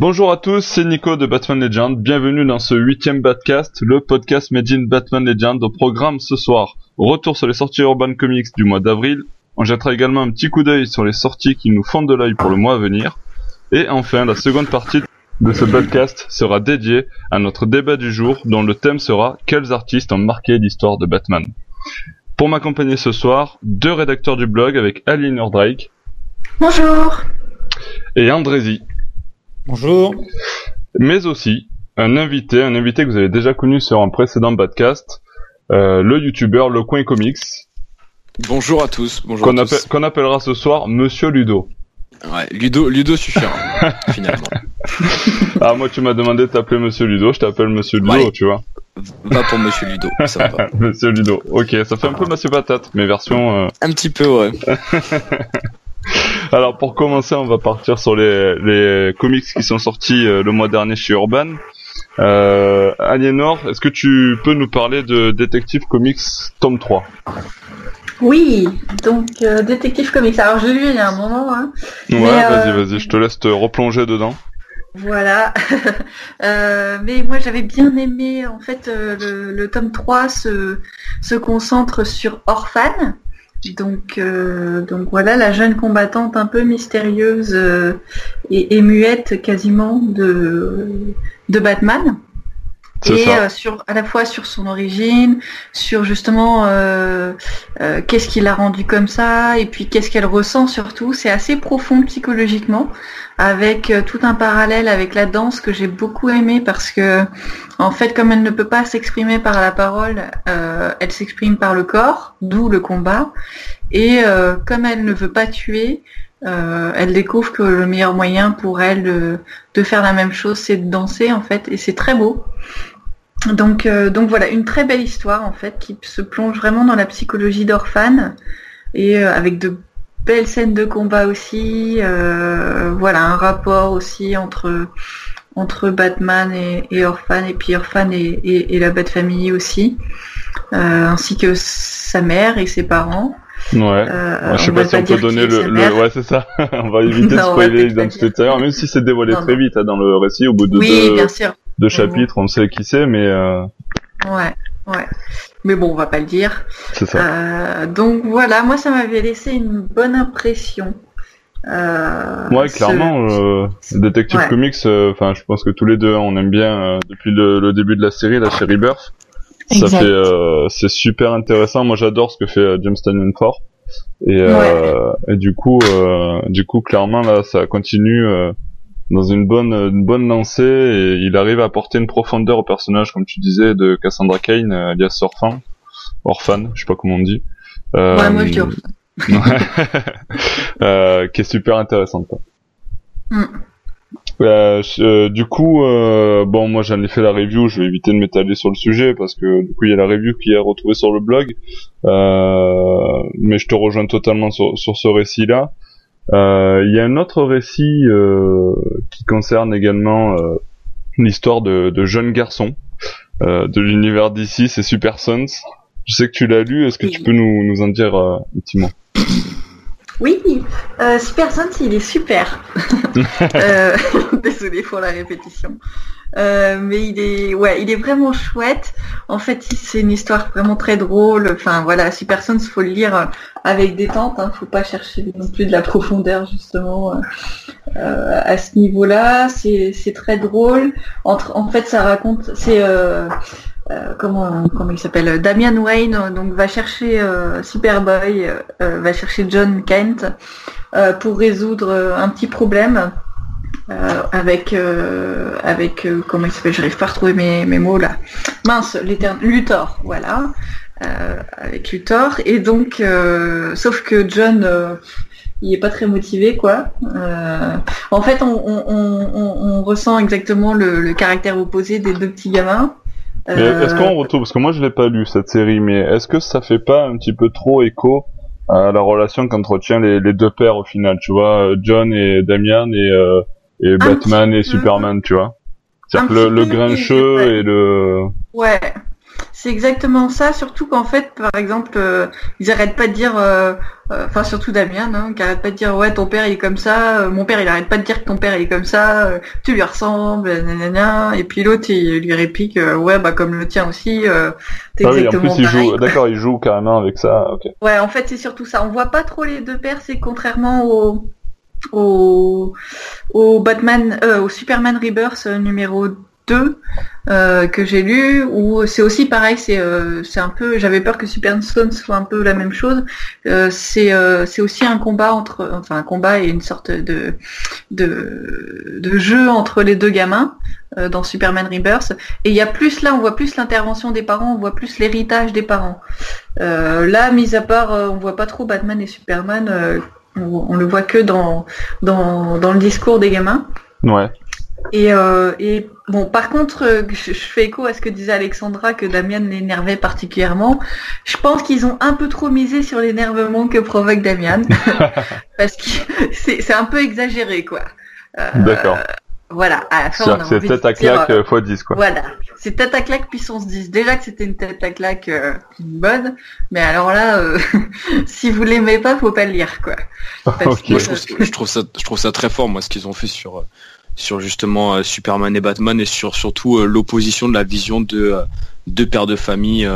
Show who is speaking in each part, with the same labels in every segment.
Speaker 1: Bonjour à tous, c'est Nico de Batman Legend. Bienvenue dans ce huitième Batcast, le podcast Made in Batman Legend au programme ce soir. Retour sur les sorties Urban Comics du mois d'avril. On jettera également un petit coup d'œil sur les sorties qui nous font de l'œil pour le mois à venir. Et enfin, la seconde partie de ce podcast sera dédiée à notre débat du jour dont le thème sera Quels artistes ont marqué l'histoire de Batman? Pour m'accompagner ce soir, deux rédacteurs du blog avec Aline Drake.
Speaker 2: Bonjour.
Speaker 1: Et Andrézy.
Speaker 3: Bonjour.
Speaker 1: Mais aussi un invité, un invité que vous avez déjà connu sur un précédent podcast, euh, le youtubeur Le Coin Comics.
Speaker 4: Bonjour à tous. Bonjour
Speaker 1: Qu'on
Speaker 4: à tous.
Speaker 1: appelle- qu'on appellera ce soir Monsieur Ludo.
Speaker 4: Ouais, Ludo, Ludo suffira finalement.
Speaker 1: Ah moi tu m'as demandé de t'appeler Monsieur Ludo, je t'appelle Monsieur Ludo,
Speaker 4: Ouais.
Speaker 1: tu vois.
Speaker 4: Va pour Monsieur Ludo, ça va.
Speaker 1: Monsieur Ludo. Ok, ça fait un peu Monsieur Patate, mais version. euh,
Speaker 4: Un petit peu, ouais.
Speaker 1: Alors pour commencer, on va partir sur les, les comics qui sont sortis euh, le mois dernier chez Urban. Euh, Aliénor, est-ce que tu peux nous parler de Detective Comics tome 3
Speaker 2: Oui, donc euh, Détective Comics. Alors je l'ai lu il y a un moment. Hein.
Speaker 1: Ouais,
Speaker 2: Mais,
Speaker 1: vas-y,
Speaker 2: euh,
Speaker 1: vas-y, je te laisse te replonger dedans.
Speaker 2: Voilà. Euh, mais moi j'avais bien aimé en fait euh, le, le tome 3 se, se concentre sur Orphan. Donc, euh, donc voilà la jeune combattante un peu mystérieuse euh, et, et muette quasiment de, de Batman. Et euh, sur à la fois sur son origine, sur justement euh, euh, qu'est-ce qui l'a rendu comme ça, et puis qu'est-ce qu'elle ressent surtout. C'est assez profond psychologiquement, avec euh, tout un parallèle avec la danse que j'ai beaucoup aimé parce que en fait, comme elle ne peut pas s'exprimer par la parole, euh, elle s'exprime par le corps, d'où le combat. Et euh, comme elle ne veut pas tuer, euh, elle découvre que le meilleur moyen pour elle de, faire la même chose, c'est de danser en fait, et c'est très beau. Donc, euh, donc voilà, une très belle histoire en fait qui se plonge vraiment dans la psychologie d'Orphan et euh, avec de belles scènes de combat aussi. voilà, un rapport aussi entre Batman et, et Orphan et puis Orphan et, la Bat Family aussi, ainsi que sa mère et ses parents.
Speaker 1: Ouais.
Speaker 2: Euh,
Speaker 1: je sais pas si on peut donner le, ouais c'est ça. on va éviter de spoiler l'intérieur, même si c'est dévoilé
Speaker 2: Non,
Speaker 1: très
Speaker 2: non.
Speaker 1: vite hein, dans le récit, au bout de
Speaker 2: Oui,
Speaker 1: deux,
Speaker 2: bien sûr.
Speaker 1: deux chapitres, on sait qui c'est, mais euh,
Speaker 2: Ouais, ouais. Mais bon, on va pas le dire.
Speaker 1: c'est ça.
Speaker 2: Euh, donc voilà, moi ça m'avait laissé une bonne impression. Euh,
Speaker 1: Ouais,
Speaker 2: ce-
Speaker 1: clairement, euh, Detective
Speaker 2: Ouais.
Speaker 1: Comics, euh, enfin, je pense que tous les deux, on aime bien depuis le, le début de la série, la chez Ça fait, euh, c'est super intéressant. Moi, j'adore ce que fait euh, James Tynion Ford. Et, euh, et du coup, euh, du coup, clairement là, ça continue euh, dans une bonne, une bonne lancée et il arrive à apporter une profondeur au personnage, comme tu disais, de Cassandra Kane, alias Orphan, Orphan, je sais pas comment on dit. Euh,
Speaker 2: Ouais, moi je dis Orphan.
Speaker 1: Ouais. Euh, qui est super intéressante. quoi.
Speaker 2: Mm.
Speaker 1: Euh, euh, du coup, euh, bon, moi j'en ai fait la review, je vais éviter de m'étaler sur le sujet parce que du coup il y a la review qui est retrouvée sur le blog, euh, mais je te rejoins totalement sur, sur ce récit-là. Euh, Il y a un autre récit euh, qui concerne également euh, l'histoire de, de jeunes garçons euh, de l'univers d'ici, c'est Super Sons. Je sais que tu l'as lu, est-ce que tu peux nous, nous en dire euh, un petit mot?
Speaker 2: Oui, euh, Super Sons, il est super. euh, désolé pour la répétition. Euh, mais il est, ouais, il est vraiment chouette. En fait, c'est une histoire vraiment très drôle. Enfin, voilà, Super Sons, faut le lire avec détente. Hein, faut pas chercher non plus de la profondeur justement euh, euh, à ce niveau-là. C'est, c'est très drôle. Entre, en fait, ça raconte, c'est euh, euh, comment, comment il s'appelle, Damian Wayne. euh, Donc, va chercher euh, Superboy, euh, euh, va chercher John Kent euh, pour résoudre euh, un petit problème. euh, avec euh, avec euh, comment il s'appelle j'arrive pas à retrouver mes, mes mots là mince Luthor voilà euh, avec Luthor et donc euh, sauf que John euh, il est pas très motivé quoi Euh, en fait on, on, on, on- ressent exactement le, le caractère opposé des deux petits gamins Euh,
Speaker 1: Est-ce qu'on retrouve, parce que moi je l'ai pas lu cette série, mais est-ce que ça fait pas un petit peu trop écho à la relation qu'entretient les, les deux pères au final, tu vois, euh, John et Damian et, euh, et Batman et
Speaker 2: petit.
Speaker 1: Superman, tu vois? C'est-à-dire que le, le grincheux et le...
Speaker 2: Ouais. C'est exactement ça, surtout qu'en fait, par exemple, euh, ils arrêtent pas de dire, euh, euh, enfin surtout Damien, hein, qui arrête pas de dire ouais ton père il est comme ça, mon père il arrête pas de dire que ton père il est comme ça, tu lui ressembles, nanana, et puis l'autre il lui réplique ouais bah comme le tien aussi,
Speaker 1: t'es ah exactement oui, en plus, il joue, d'accord, il joue carrément avec ça. ok.
Speaker 2: Ouais, en fait c'est surtout ça. On voit pas trop les deux pères, c'est contrairement au au, au Batman, au Superman Rebirth numéro 2 euh, que j'ai lu où c'est aussi pareil c'est euh, c'est un peu j'avais peur que Superstone soit un peu la même chose. Euh, c'est c'est aussi un combat entre enfin un combat et une sorte de de, de jeu entre les deux gamins dans Superman Rebirth. Et il y a plus là on voit plus l'intervention des parents on voit plus l'héritage des parents. Là mis à part on voit pas trop Batman et Superman on, on, le voit que dans dans dans le discours des gamins.
Speaker 1: Ouais
Speaker 2: et, euh, et, bon, par contre, euh, je, fais écho à ce que disait Alexandra, que Damien l'énervait particulièrement. Je pense qu'ils ont un peu trop misé sur l'énervement que provoque Damien, parce que c'est un peu exagéré, quoi.
Speaker 1: Euh, D'accord.
Speaker 2: Voilà, à
Speaker 1: C'est tête à claque euh, x 10, quoi.
Speaker 2: Voilà, c'est tête à claque puissance 10. Déjà que c'était une tête à claque bonne, mais alors là, si vous l'aimez pas, faut pas le lire, quoi.
Speaker 4: moi, je trouve, je, trouve ça, je trouve ça très fort, moi, ce qu'ils ont fait sur sur justement euh, Superman et Batman et sur surtout euh, l'opposition de la vision de euh, deux pères de famille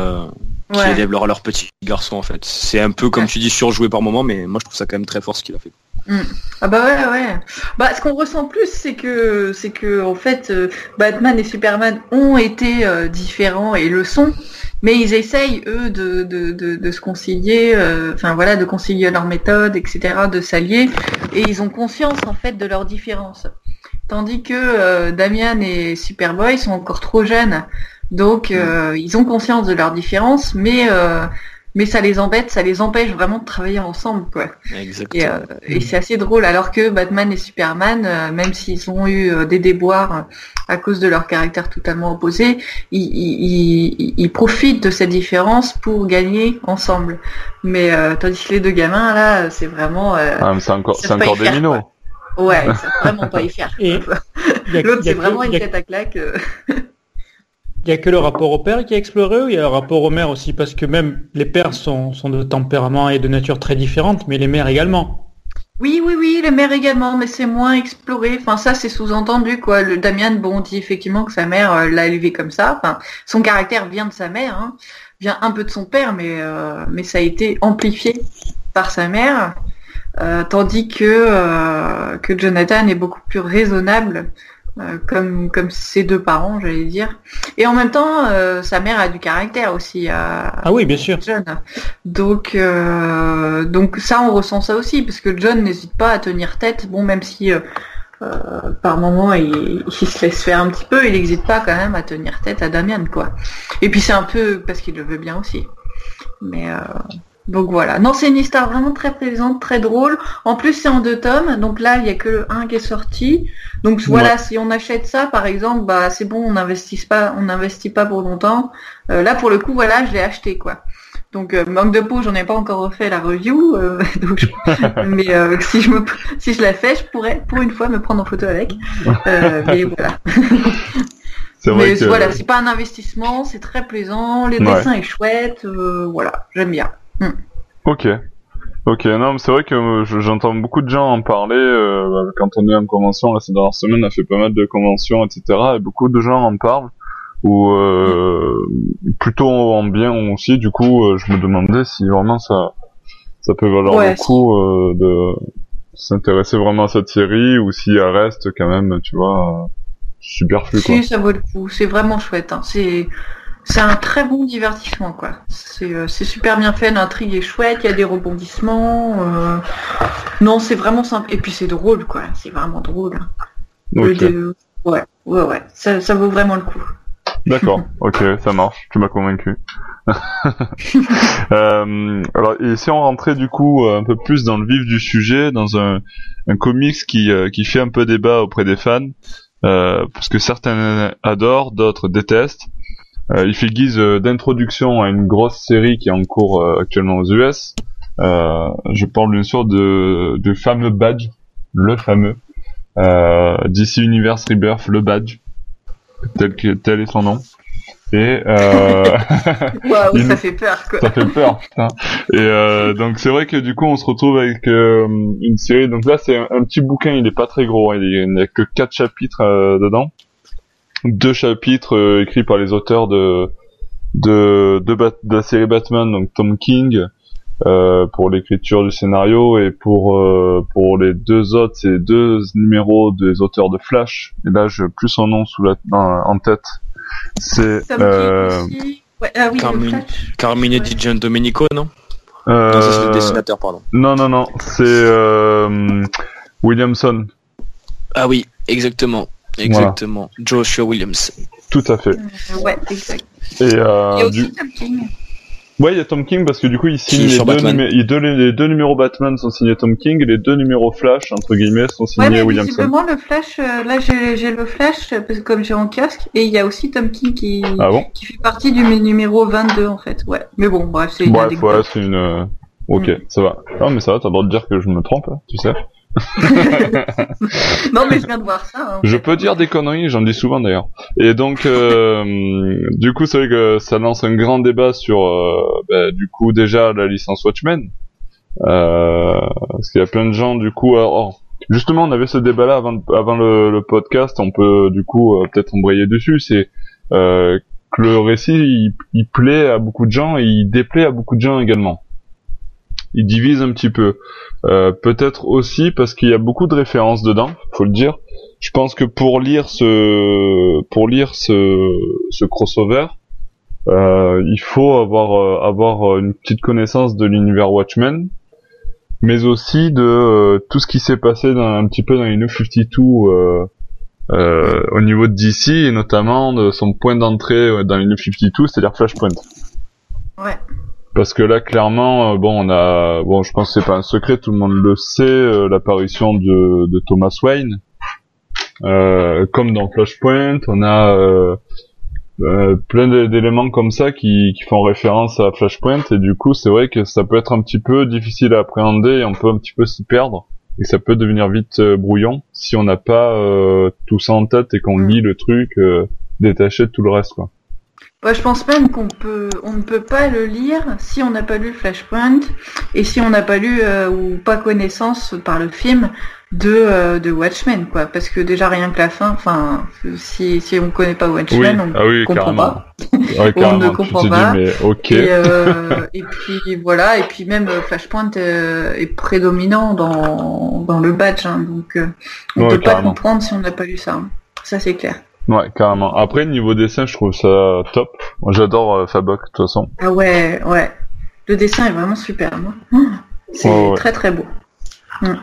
Speaker 4: qui élèvent leur, leur petit garçon en fait. C'est un peu comme tu dis surjoué par moment, mais moi je trouve ça quand même très fort ce qu'il a fait.
Speaker 2: Mm. Ah bah ouais ouais. Bah ce qu'on ressent plus c'est que c'est que en fait Batman et Superman ont été différents et le sont, mais ils essayent eux de, de, de, de se concilier, enfin voilà, de concilier leurs méthodes, etc., de s'allier, et ils ont conscience en fait de leurs différences. Tandis que euh, Damian et Superboy sont encore trop jeunes. Donc euh, ils ont conscience de leurs différences, mais euh, mais ça les embête, ça les empêche vraiment de travailler ensemble, quoi.
Speaker 4: Exactement.
Speaker 2: Et, c'est assez drôle, alors que Batman et Superman, même s'ils ont eu des déboires à cause de leur caractère totalement opposé, ils, profitent de cette différence pour gagner ensemble. Mais tandis que les deux gamins, là, c'est vraiment...
Speaker 1: Ah, c'est encore, c'est encore des minots.
Speaker 2: Ouais, c'est vraiment pas y faire. L'autre, c'est vraiment une tête à claque. Euh.
Speaker 3: Il n'y a que le rapport au père qui est exploré ou il y a le rapport aux mères aussi? Parce que même les pères sont, sont de tempérament et de nature très différentes, mais les mères également.
Speaker 2: Oui, oui, oui, les mères également, mais c'est moins exploré. Enfin, ça, c'est sous-entendu, quoi. Le Damien, bon, dit effectivement que sa mère euh, l'a élevé comme ça. Enfin, son caractère vient de sa mère, hein. vient un peu de son père, mais, euh, mais ça a été amplifié par sa mère. Euh, tandis que euh, que Jonathan est beaucoup plus raisonnable euh, comme comme ses deux parents j'allais dire. Et en même temps sa mère a du caractère aussi
Speaker 3: ah oui bien sûr.
Speaker 2: John. Donc donc ça on ressent ça aussi parce que John n'hésite pas à tenir tête. Bon même si par moment il, il, se laisse faire un petit peu il n'hésite pas quand même à tenir tête à Damien quoi. Et puis c'est un peu parce qu'il le veut bien aussi. Mais donc voilà. Non, c'est une histoire vraiment très plaisante, très drôle. En plus, c'est en deux tomes. Donc là, il y a que le 1 qui est sorti. Donc voilà, si on achète ça, par exemple, bah c'est bon, on n'investit pas, on n'investit pas pour longtemps. Euh, là, pour le coup, voilà, je l'ai acheté quoi. Donc euh, manque de peau, j'en ai pas encore refait la review. Euh, mais si je me, si je la fais, je pourrais pour une fois me prendre en photo avec. mais voilà. mais voilà, c'est pas un investissement, c'est très plaisant, les dessins est chouette, voilà, j'aime bien.
Speaker 1: Hmm. Ok. Ok, non, c'est vrai que euh, j'entends beaucoup de gens en parler euh, bah, quand on est en convention. Là, ces dernières semaines, on a fait pas mal de conventions, etc. Et beaucoup de gens en parlent, ou euh, plutôt en bien aussi. Du coup, je me demandais si vraiment ça, ça peut valoir le coup euh, de s'intéresser vraiment à cette série, ou si elle reste quand même, tu vois, superflu.
Speaker 2: Si, ça vaut le coup. C'est vraiment chouette. Hein. C'est c'est un très bon divertissement, quoi. Euh, c'est super bien fait, l'intrigue est chouette, il y a des rebondissements. Euh, non, c'est vraiment simple. Et puis c'est drôle, quoi. C'est vraiment drôle. Ouais, ouais, ouais. Ça, ça vaut vraiment le coup.
Speaker 1: D'accord, ok, ça marche. Tu m'as convaincu. euh, alors, et si on rentrait du coup un peu plus dans le vif du sujet, dans un, un comics qui, euh, qui fait un peu débat auprès des fans, euh, parce que certains adorent, d'autres détestent. Euh, il fait guise euh, d'introduction à une grosse série qui est en cours euh, actuellement aux US. je parle bien sûr de, de fameux badge, le fameux DC Universe Rebirth, le badge, tel que tel est son nom. Et euh...
Speaker 2: Waouh, ça fait peur quoi.
Speaker 1: Ça fait peur, putain. Et euh, donc c'est vrai que du coup on se retrouve avec euh, une série. Donc là c'est un, petit bouquin, il est pas très gros, hein. il n'y a que quatre chapitres euh, dedans. Deux chapitres euh, écrits par les auteurs de de, de, de, la série Batman, donc Tom King. pour l'écriture du scénario et pour pour les deux autres c'est deux numéros des auteurs de Flash et là je plus son nom sous la en tête c'est
Speaker 2: euh... ouais, ah oui,
Speaker 4: Carmine, Di Gian Domenico, non? Euh... Non, c'est le dessinateur, pardon.
Speaker 1: Non, non, non, c'est euh... Williamson.
Speaker 4: Ah oui, exactement. Exactement. Voilà. Joshua Williams.
Speaker 1: Tout à fait.
Speaker 2: Euh, ouais, exact.
Speaker 1: Et, euh,
Speaker 2: Il y a aussi du... Tom King.
Speaker 1: Ouais, il y a Tom King parce que du coup, il signe les deux, les, deux, les deux, numéros Batman sont signés Tom King et les deux numéros Flash, entre guillemets, sont signés
Speaker 2: ouais, mais
Speaker 1: Williamson.
Speaker 2: Visiblement, le Flash, euh, là, j'ai le Flash, parce que comme j'ai en casque, et il y a aussi Tom King qui,
Speaker 1: ah bon
Speaker 2: qui fait partie du numéro 22, en fait. Ouais. Mais bon, bref, c'est une
Speaker 1: Bref, ouais, c'est une, ok, mm. ça va. Non, mais ça va, t'as le droit de dire que je me trompe, hein, tu sais.
Speaker 2: non mais je viens de voir ça. Hein,
Speaker 1: je peux dire des conneries, j'en dis souvent d'ailleurs. Et donc, euh, du coup, c'est vrai que ça lance un grand débat sur, euh, bah, du coup, déjà la licence Watchmen, euh, parce qu'il y a plein de gens, du coup, alors, justement, on avait ce débat-là avant, avant le, podcast, on peut du coup euh, peut-être embrayer dessus. C'est euh, que le récit, il plaît à beaucoup de gens et il déplaît à beaucoup de gens également il divise un petit peu. Euh, Peut-être aussi parce qu'il y a beaucoup de références dedans, faut le dire. Je pense que pour lire ce pour lire ce, ce crossover, euh, il faut avoir euh, avoir une petite connaissance de l'univers Watchmen, mais aussi de euh, tout ce qui s'est passé dans, un petit peu dans les New 52 euh, au niveau de DC et notamment de son point d'entrée dans les New 52, c'est-à-dire Flashpoint.
Speaker 2: Ouais.
Speaker 1: Parce que là, clairement, euh, bon, on a, bon, je pense que c'est pas un secret, tout le monde le sait, euh, l'apparition de, de, Thomas Wayne, euh, comme dans Flashpoint, on a euh, euh plein d'éléments comme ça qui, qui, font référence à Flashpoint, et du coup, c'est vrai que ça peut être un petit peu difficile à appréhender, et on peut un petit peu s'y perdre, et ça peut devenir vite brouillon si on n'a pas tout ça en tête et qu'on lit le truc détaché de tout le reste, quoi.
Speaker 2: Je pense même qu'on peut, on ne peut pas le lire si on n'a pas lu Flashpoint et si on n'a pas lu euh, ou pas connaissance par le film de, euh, de Watchmen, quoi. Parce que déjà rien que la fin, enfin, si, si on connaît pas Watchmen, on
Speaker 1: ah oui,
Speaker 2: comprend pas.
Speaker 1: Ouais,
Speaker 2: on ne comprend pas.
Speaker 1: Dit, mais ok.
Speaker 2: Et, euh, et, puis voilà, et puis même Flashpoint est prédominant dans, dans le badge, hein, donc on ne peut pas comprendre si on n'a pas lu ça. Hein. Ça c'est clair.
Speaker 1: Ouais, carrément. Après, niveau dessin, je trouve ça top. Moi, j'adore euh, Fabok, de toute façon.
Speaker 2: Ah ouais, ouais. Le dessin est vraiment super. Hein. C'est très très beau. Mm.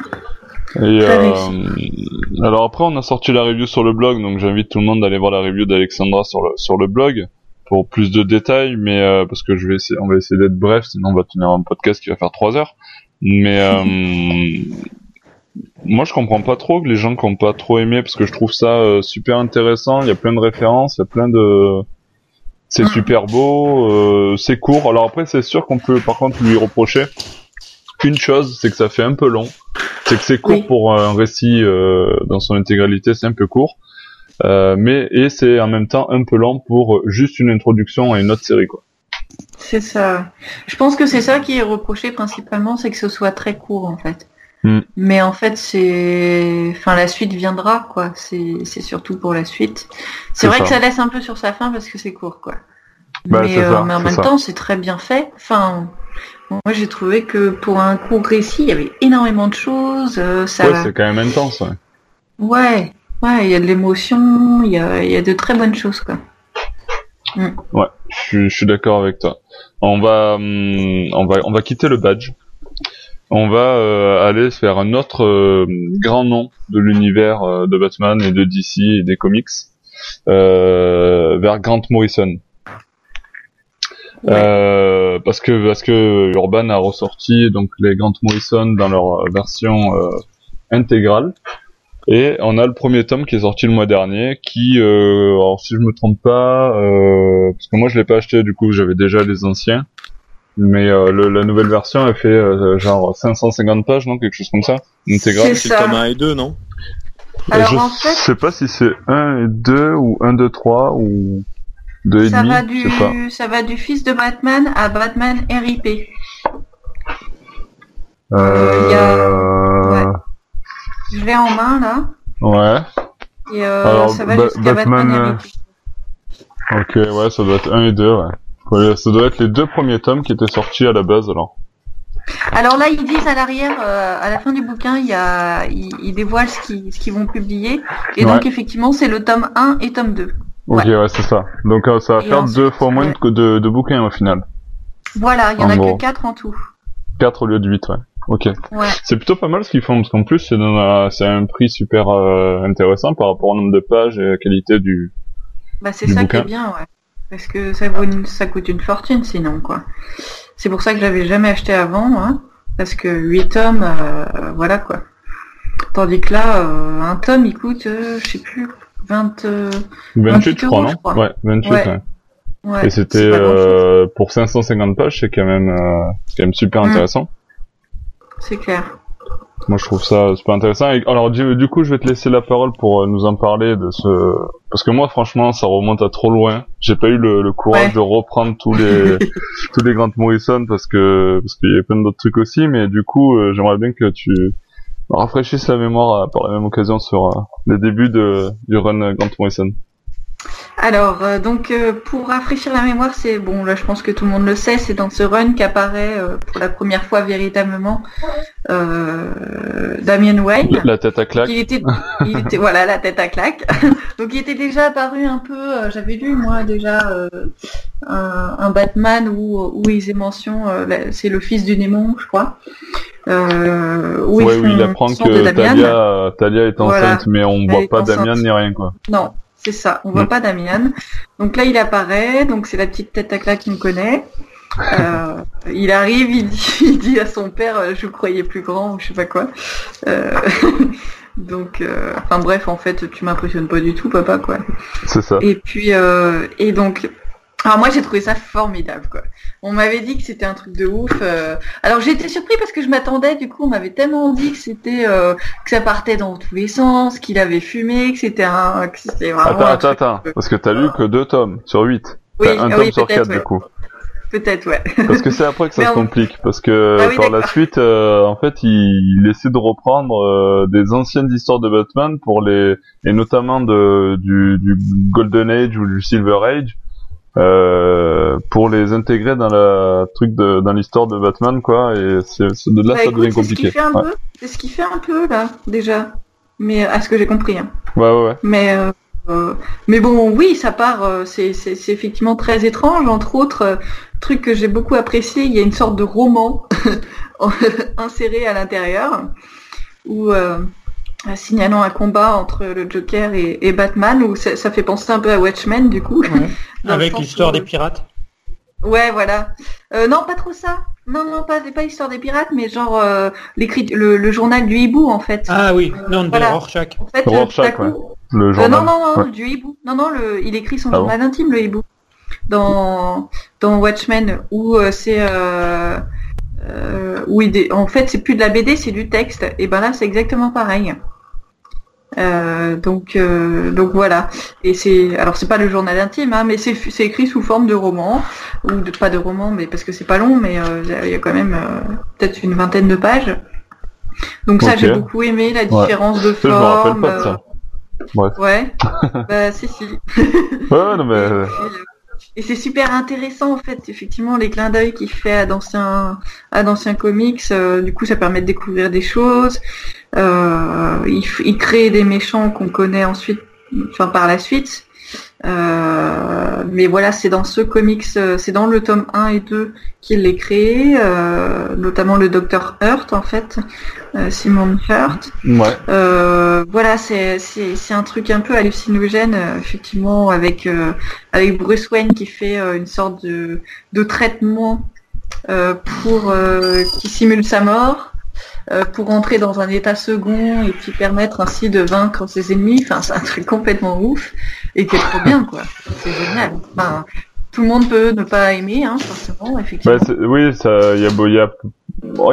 Speaker 1: Et euh, alors après, on a sorti la review sur le blog, donc j'invite tout le monde d'aller voir la review d'Alexandra sur le sur le blog pour plus de détails, mais euh, parce que je vais essayer, on va essayer d'être bref, sinon on va tenir un podcast qui va faire trois heures. Mais euh, moi je comprends pas trop que les gens qui ont pas trop aimé parce que je trouve ça euh, super intéressant, il y a plein de références, il y a plein de c'est ah. super beau, euh, c'est court. Alors après c'est sûr qu'on peut par contre lui reprocher une chose, c'est que ça fait un peu long. C'est que c'est court pour un récit euh, dans son intégralité, c'est un peu court. mais et c'est en même temps un peu lent pour juste une introduction à une autre série quoi.
Speaker 2: C'est ça. Je pense que c'est ça qui est reproché principalement, c'est que ce soit très court en fait. Mm. Mais en fait, c'est, enfin, la suite viendra, quoi. C'est, surtout pour la suite. C'est vrai que ça laisse un peu sur sa fin parce que c'est court, quoi.
Speaker 1: Bah,
Speaker 2: mais,
Speaker 1: euh,
Speaker 2: mais, en même temps, c'est très bien fait. Enfin, moi, j'ai trouvé que pour un court récit, il y avait énormément de choses. Euh, ça...
Speaker 1: Ouais, c'est quand même intense. Ouais.
Speaker 2: Ouais, ouais, il y a de l'émotion, il y a, y a de très bonnes choses, quoi.
Speaker 1: Mm. Ouais, je, je suis d'accord avec toi. On va, hum, on va, on va quitter le badge on va euh, aller faire un autre euh, grand nom de l'univers euh, de Batman et de DC et des comics vers Grant Morrison. parce que parce que Urban a ressorti donc les Grant Morrison dans leur version intégrale. Et on a le premier tome qui est sorti le mois dernier qui alors si je me trompe pas parce que moi je l'ai pas acheté du coup j'avais déjà les anciens mais euh, le, la nouvelle version elle fait euh, genre 550 pages non quelque chose comme ça
Speaker 4: intégrale c'est le tome 1 et 2 non?
Speaker 2: Alors,
Speaker 1: je
Speaker 2: en fait...
Speaker 1: sais pas si c'est 1 et 2 ou 1 2 3 ou Deux et
Speaker 2: Ça
Speaker 1: demi,
Speaker 2: va
Speaker 1: je sais pas.
Speaker 2: du, ça va du fils de Batman à Batman RIP.
Speaker 1: Euh...
Speaker 2: il y a- Je l'ai en main là.
Speaker 1: ouais.
Speaker 2: Et euh,
Speaker 1: Alors,
Speaker 2: ça va
Speaker 1: Ba- Batman,
Speaker 2: Batman,
Speaker 1: euh,
Speaker 2: RIP.
Speaker 1: Ok, ouais, ça doit être un et deux, ouais. Ouais, ça doit être les deux premiers tomes qui étaient sortis à la base, alors.
Speaker 2: Alors là, ils disent à l'arrière, euh, à la fin du bouquin, il y a, ils, ils dévoilent ce qu'ils, vont publier. Et donc effectivement, c'est le tome 1 et tome 2.
Speaker 1: Ok,
Speaker 2: Ouais.
Speaker 1: ouais, c'est ça. Donc euh, ça va
Speaker 2: Et
Speaker 1: faire
Speaker 2: ensuite,
Speaker 1: deux fois moins de, de bouquins au final.
Speaker 2: Voilà, il y en
Speaker 1: En
Speaker 2: a
Speaker 1: gros.
Speaker 2: que 4 en tout.
Speaker 1: 4 au lieu de 8, ouais. Ok.
Speaker 2: Ouais.
Speaker 1: C'est plutôt pas mal ce qu'ils font, parce qu'en plus, c'est un- prix super euh, intéressant par rapport au nombre de pages et à la qualité du...
Speaker 2: Bah c'est ça qui est bien, ouais. Parce que ça, vaut une- ça coûte une fortune sinon, quoi. C'est pour ça que je l'avais jamais acheté avant, hein. Parce que 8 tomes, euh, voilà quoi. Tandis que là, euh, un tome, il coûte, euh, je sais plus, 20... euh,
Speaker 1: 28, je crois,
Speaker 2: euros,
Speaker 1: non
Speaker 2: je crois.
Speaker 1: Ouais, 28,
Speaker 2: Ouais.
Speaker 1: ouais.
Speaker 2: ouais,
Speaker 1: Et c'était euh, pour 550 pages, c'est quand même, euh, c'est quand même super
Speaker 2: Mm.
Speaker 1: intéressant.
Speaker 2: C'est clair.
Speaker 1: Moi, je trouve ça super intéressant. Et, alors, du, du coup, je vais te laisser la parole pour euh, nous en parler de ce, parce que moi, franchement, ça remonte à trop loin. J'ai pas eu le, le courage
Speaker 2: Ouais.
Speaker 1: de reprendre tous les, tous les Grant Morrison parce que, parce qu'il y a plein d'autres trucs aussi. Mais du coup, euh, j'aimerais bien que tu rafraîchisses la mémoire euh, par la même occasion sur euh, les débuts de, du run Grant Morrison.
Speaker 2: Alors, euh, donc euh, pour rafraîchir la mémoire, c'est bon, là je pense que tout le monde le sait, c'est dans ce run qu'apparaît euh, pour la première fois véritablement Damien Wayne.
Speaker 1: La tête à claque.
Speaker 2: Il était, il était, voilà, la tête à claque. Donc il était déjà apparu un peu, j'avais lu moi déjà un, Batman où, où il faisait mention, c'est le fils du démon, je crois. Euh, où
Speaker 1: ouais,
Speaker 2: ils
Speaker 1: où il apprend que. Talia, Talia est enceinte,
Speaker 2: Voilà.
Speaker 1: mais on
Speaker 2: Elle
Speaker 1: voit pas
Speaker 2: enceinte.
Speaker 1: Damien ni rien, quoi.
Speaker 2: Non, c'est ça. On voit
Speaker 1: Mm.
Speaker 2: pas Damian. Donc là, il apparaît. Donc c'est la petite tête à claque qu'on connaît. Euh, il arrive, il dit, il dit à son père, euh, je vous croyais plus grand, ou je sais pas quoi. Euh, donc, euh, enfin bref, en fait, tu m'impressionnes pas du tout, papa, quoi.
Speaker 1: C'est ça.
Speaker 2: Et puis, et donc, alors moi j'ai trouvé ça formidable, quoi. On m'avait dit que c'était un truc de ouf. euh. Alors j'ai été surpris parce que je m'attendais, du coup, on m'avait tellement dit que c'était, euh, que ça partait dans tous les sens, qu'il avait fumé, que c'était un, que c'était vraiment.
Speaker 1: Attends,
Speaker 2: un
Speaker 1: attends,
Speaker 2: truc-
Speaker 1: attends. Parce que t'as lu que deux tomes sur 8.
Speaker 2: Oui,
Speaker 1: un
Speaker 2: ah
Speaker 1: tome
Speaker 2: oui,
Speaker 1: sur 4 du coup.
Speaker 2: Peut-être, ouais.
Speaker 1: Parce que c'est après que ça se complique. Parce que
Speaker 2: Ah oui,
Speaker 1: par la suite, euh, en fait, il, il essaie de reprendre euh, des anciennes histoires de Batman pour les et notamment de du, du Golden Age ou du Silver Age euh, pour les intégrer dans la truc de dans l'histoire de Batman quoi. Et c'est c'est de là
Speaker 2: Bah,
Speaker 1: ça
Speaker 2: écoute,
Speaker 1: devient
Speaker 2: c'est ce
Speaker 1: compliqué.
Speaker 2: qu'il fait un
Speaker 1: Ouais.
Speaker 2: peu. C'est ce qu'il fait un peu là, déjà. Mais à ce que j'ai compris. Hein.
Speaker 1: ouais, ouais, ouais.
Speaker 2: Mais euh, euh, mais bon, oui, ça part. euh, c'est c'est c'est effectivement très étrange. Entre autres, truc que j'ai beaucoup apprécié, il y a une sorte de roman inséré à l'intérieur où euh, signalant un combat entre le Joker et, et Batman, où ça, ça fait penser un peu à Watchmen du coup.
Speaker 3: Ouais. Avec l'histoire des pirates.
Speaker 2: Ouais, voilà. Euh, non, pas trop ça. Non, non, pas, pas l'histoire des pirates, mais genre euh, l'écrit, le, le journal du hibou en fait.
Speaker 3: Ah oui, non, de
Speaker 2: Voilà.
Speaker 3: Rorschach.
Speaker 2: En fait,
Speaker 1: Rorschach,
Speaker 2: coup,
Speaker 1: Le
Speaker 2: euh,
Speaker 1: journal.
Speaker 2: non, non, non,
Speaker 1: Ouais.
Speaker 2: du hibou. Non, non, le, il écrit son
Speaker 1: Ah bon
Speaker 2: journal intime, le hibou. Dans, dans Watchmen, où euh, c'est... Euh, euh, où il dé- en fait, c'est plus de la BD, c'est du texte. Et ben là, c'est exactement pareil. Euh, donc, euh, donc voilà. Et c'est, alors c'est pas le journal intime, hein, mais c'est, c'est écrit sous forme de roman ou de pas de roman, mais parce que c'est pas long, mais euh, il y a quand même euh, peut-être une vingtaine de pages. Donc ça, j'ai beaucoup aimé la différence de
Speaker 1: Ça, je me rappelle
Speaker 2: forme.
Speaker 1: pas de ça.
Speaker 2: Euh, Ouais. bah si si.
Speaker 1: Ouais, ouais, non mais
Speaker 2: Et, c'est super intéressant en fait, effectivement, les clins d'œil qu'il fait à d'anciens à d'anciens comics. euh, du coup, ça permet de découvrir des choses. Euh, il, il crée des méchants qu'on connaît ensuite, enfin par la suite. Euh, mais voilà, c'est dans ce comics, euh, c'est dans le tome 1 et 2 qu'il les crée, euh, notamment le docteur Hurt en fait, euh, Simon Hurt.
Speaker 1: ouais.
Speaker 2: Euh, voilà, c'est c'est c'est un truc un peu hallucinogène, effectivement, avec euh, avec Bruce Wayne qui fait une sorte de de traitement euh, pour euh, qui simule sa mort, pour entrer dans un état second et puis permettre ainsi de vaincre ses ennemis. Enfin, c'est un truc complètement ouf et qui est trop bien, quoi. C'est génial. Enfin, tout le monde peut ne pas aimer, hein, forcément, effectivement.
Speaker 1: Bah, oui, ça, il y a, y a,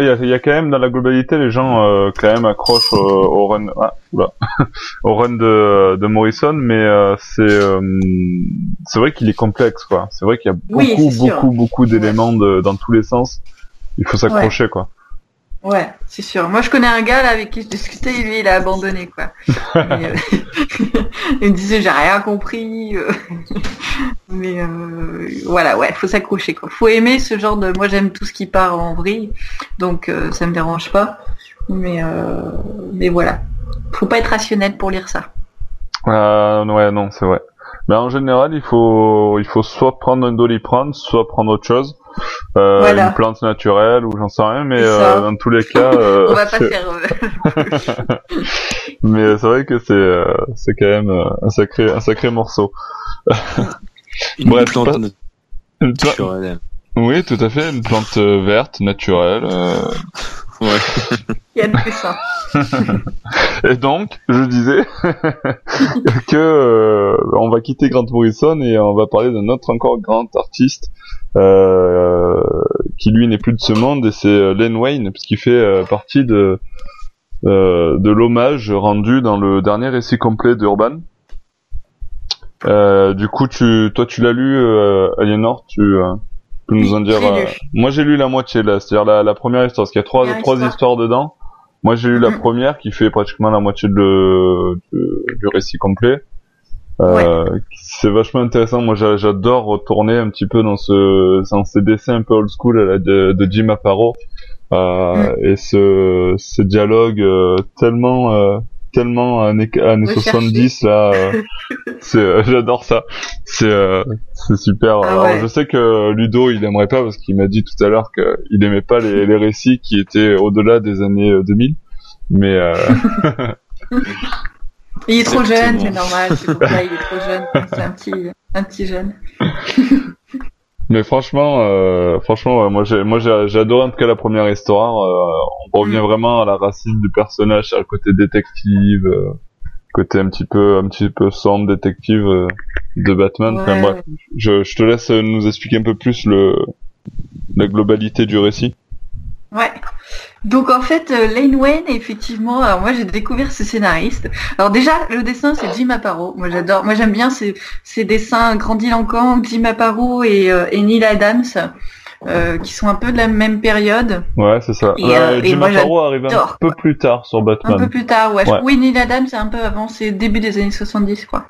Speaker 1: il y a, y a, quand même dans la globalité les gens euh, quand même accrochent au, au run, ah, au run de, de Morrison, mais euh, c'est euh, c'est vrai qu'il est complexe quoi. C'est vrai qu'il y a beaucoup
Speaker 2: Oui,
Speaker 1: beaucoup beaucoup d'éléments de, dans tous les sens. Il faut s'accrocher quoi.
Speaker 2: Ouais, c'est sûr. Moi, je connais un gars là avec qui je discutais, et lui, il a abandonné, quoi. Euh, il me disait, j'ai rien compris. euh. Mais euh, voilà, ouais, faut s'accrocher, quoi. Faut aimer ce genre de. Moi, j'aime tout ce qui part en vrille, donc euh, ça me dérange pas. Mais euh, mais voilà, faut pas être rationnel pour lire ça.
Speaker 1: Ouais, non, c'est vrai. Mais en général, il faut, il faut soit prendre un doliprane, soit prendre autre chose, euh,
Speaker 2: Voilà.
Speaker 1: une plante naturelle ou j'en sais rien. Mais euh, dans tous les cas, euh,
Speaker 2: On va pas faire. euh,
Speaker 1: mais c'est vrai que c'est, euh, c'est quand même euh, un sacré, un sacré morceau.
Speaker 4: Une
Speaker 1: Bref,
Speaker 4: plante
Speaker 1: pas-
Speaker 4: naturelle.
Speaker 1: oui, tout à fait, une plante verte, naturelle. euh.
Speaker 4: Ouais.
Speaker 2: Il y a de plus ça.
Speaker 1: Et donc, je disais que euh, on va quitter Grant Morrison et on va parler d'un autre encore grand artiste euh, qui lui n'est plus de ce monde et c'est euh, Len Wayne puisqu'il fait euh, partie de euh, de l'hommage rendu dans le dernier récit complet d'Urban. Euh, du coup, tu, toi, tu l'as lu, euh, Aliénor, tu euh, peux nous en dire. euh. Moi, j'ai lu la moitié là, c'est-à-dire la, la première histoire, parce qu'il y a trois, trois
Speaker 2: histoire.
Speaker 1: histoires dedans. Moi, j'ai lu la première qui fait pratiquement la moitié de, de- du récit complet. Euh, C'est vachement intéressant. Moi, j'a- j'adore retourner un petit peu dans ce, dans ces dessins un peu old school de Jim Aparo. Euh,
Speaker 2: Mm.
Speaker 1: Et ce, ce dialogue euh, tellement, euh, tellement années, années
Speaker 2: Recherché.
Speaker 1: 70 là. euh, euh, j'adore ça. C'est, euh, c'est super.
Speaker 2: Ah
Speaker 1: Alors,
Speaker 2: ouais.
Speaker 1: je sais que Ludo, il aimerait pas parce qu'il m'a dit tout à l'heure qu'il aimait pas les, les récits qui étaient au-delà des années euh, 2000. Mais euh,
Speaker 2: Il est trop
Speaker 4: Exactement.
Speaker 2: jeune, c'est normal. C'est pour ça, il est trop jeune. C'est un petit, un petit jeune.
Speaker 1: Mais franchement, euh, franchement, ouais, moi j'ai, moi j'ai, j'ai adoré en tout cas la première histoire. euh, on revient
Speaker 2: Mm.
Speaker 1: vraiment à la racine du personnage, à le côté détective, euh, côté un petit peu, un petit peu sombre détective euh, de Batman. Enfin bref, je, je te laisse euh, nous expliquer un peu plus le, la globalité du récit.
Speaker 2: Ouais. Donc en fait, euh, Lane Wayne, effectivement, alors moi j'ai découvert ce scénariste. Alors déjà, le dessin c'est Jim Aparo. Moi j'adore, moi j'aime bien ces, ces dessins grandiloquents, Jim Aparo et, euh, et Neil Adams, euh, qui sont un peu de la même période.
Speaker 1: Ouais, c'est ça.
Speaker 2: Et, euh,
Speaker 1: Jim Aparo arrive un peu plus tard sur
Speaker 2: Un
Speaker 1: Batman.
Speaker 2: peu plus tard, ouais.
Speaker 1: Ouais.
Speaker 2: Oui, Neil Adams c'est un peu avant, c'est début des années 70, quoi.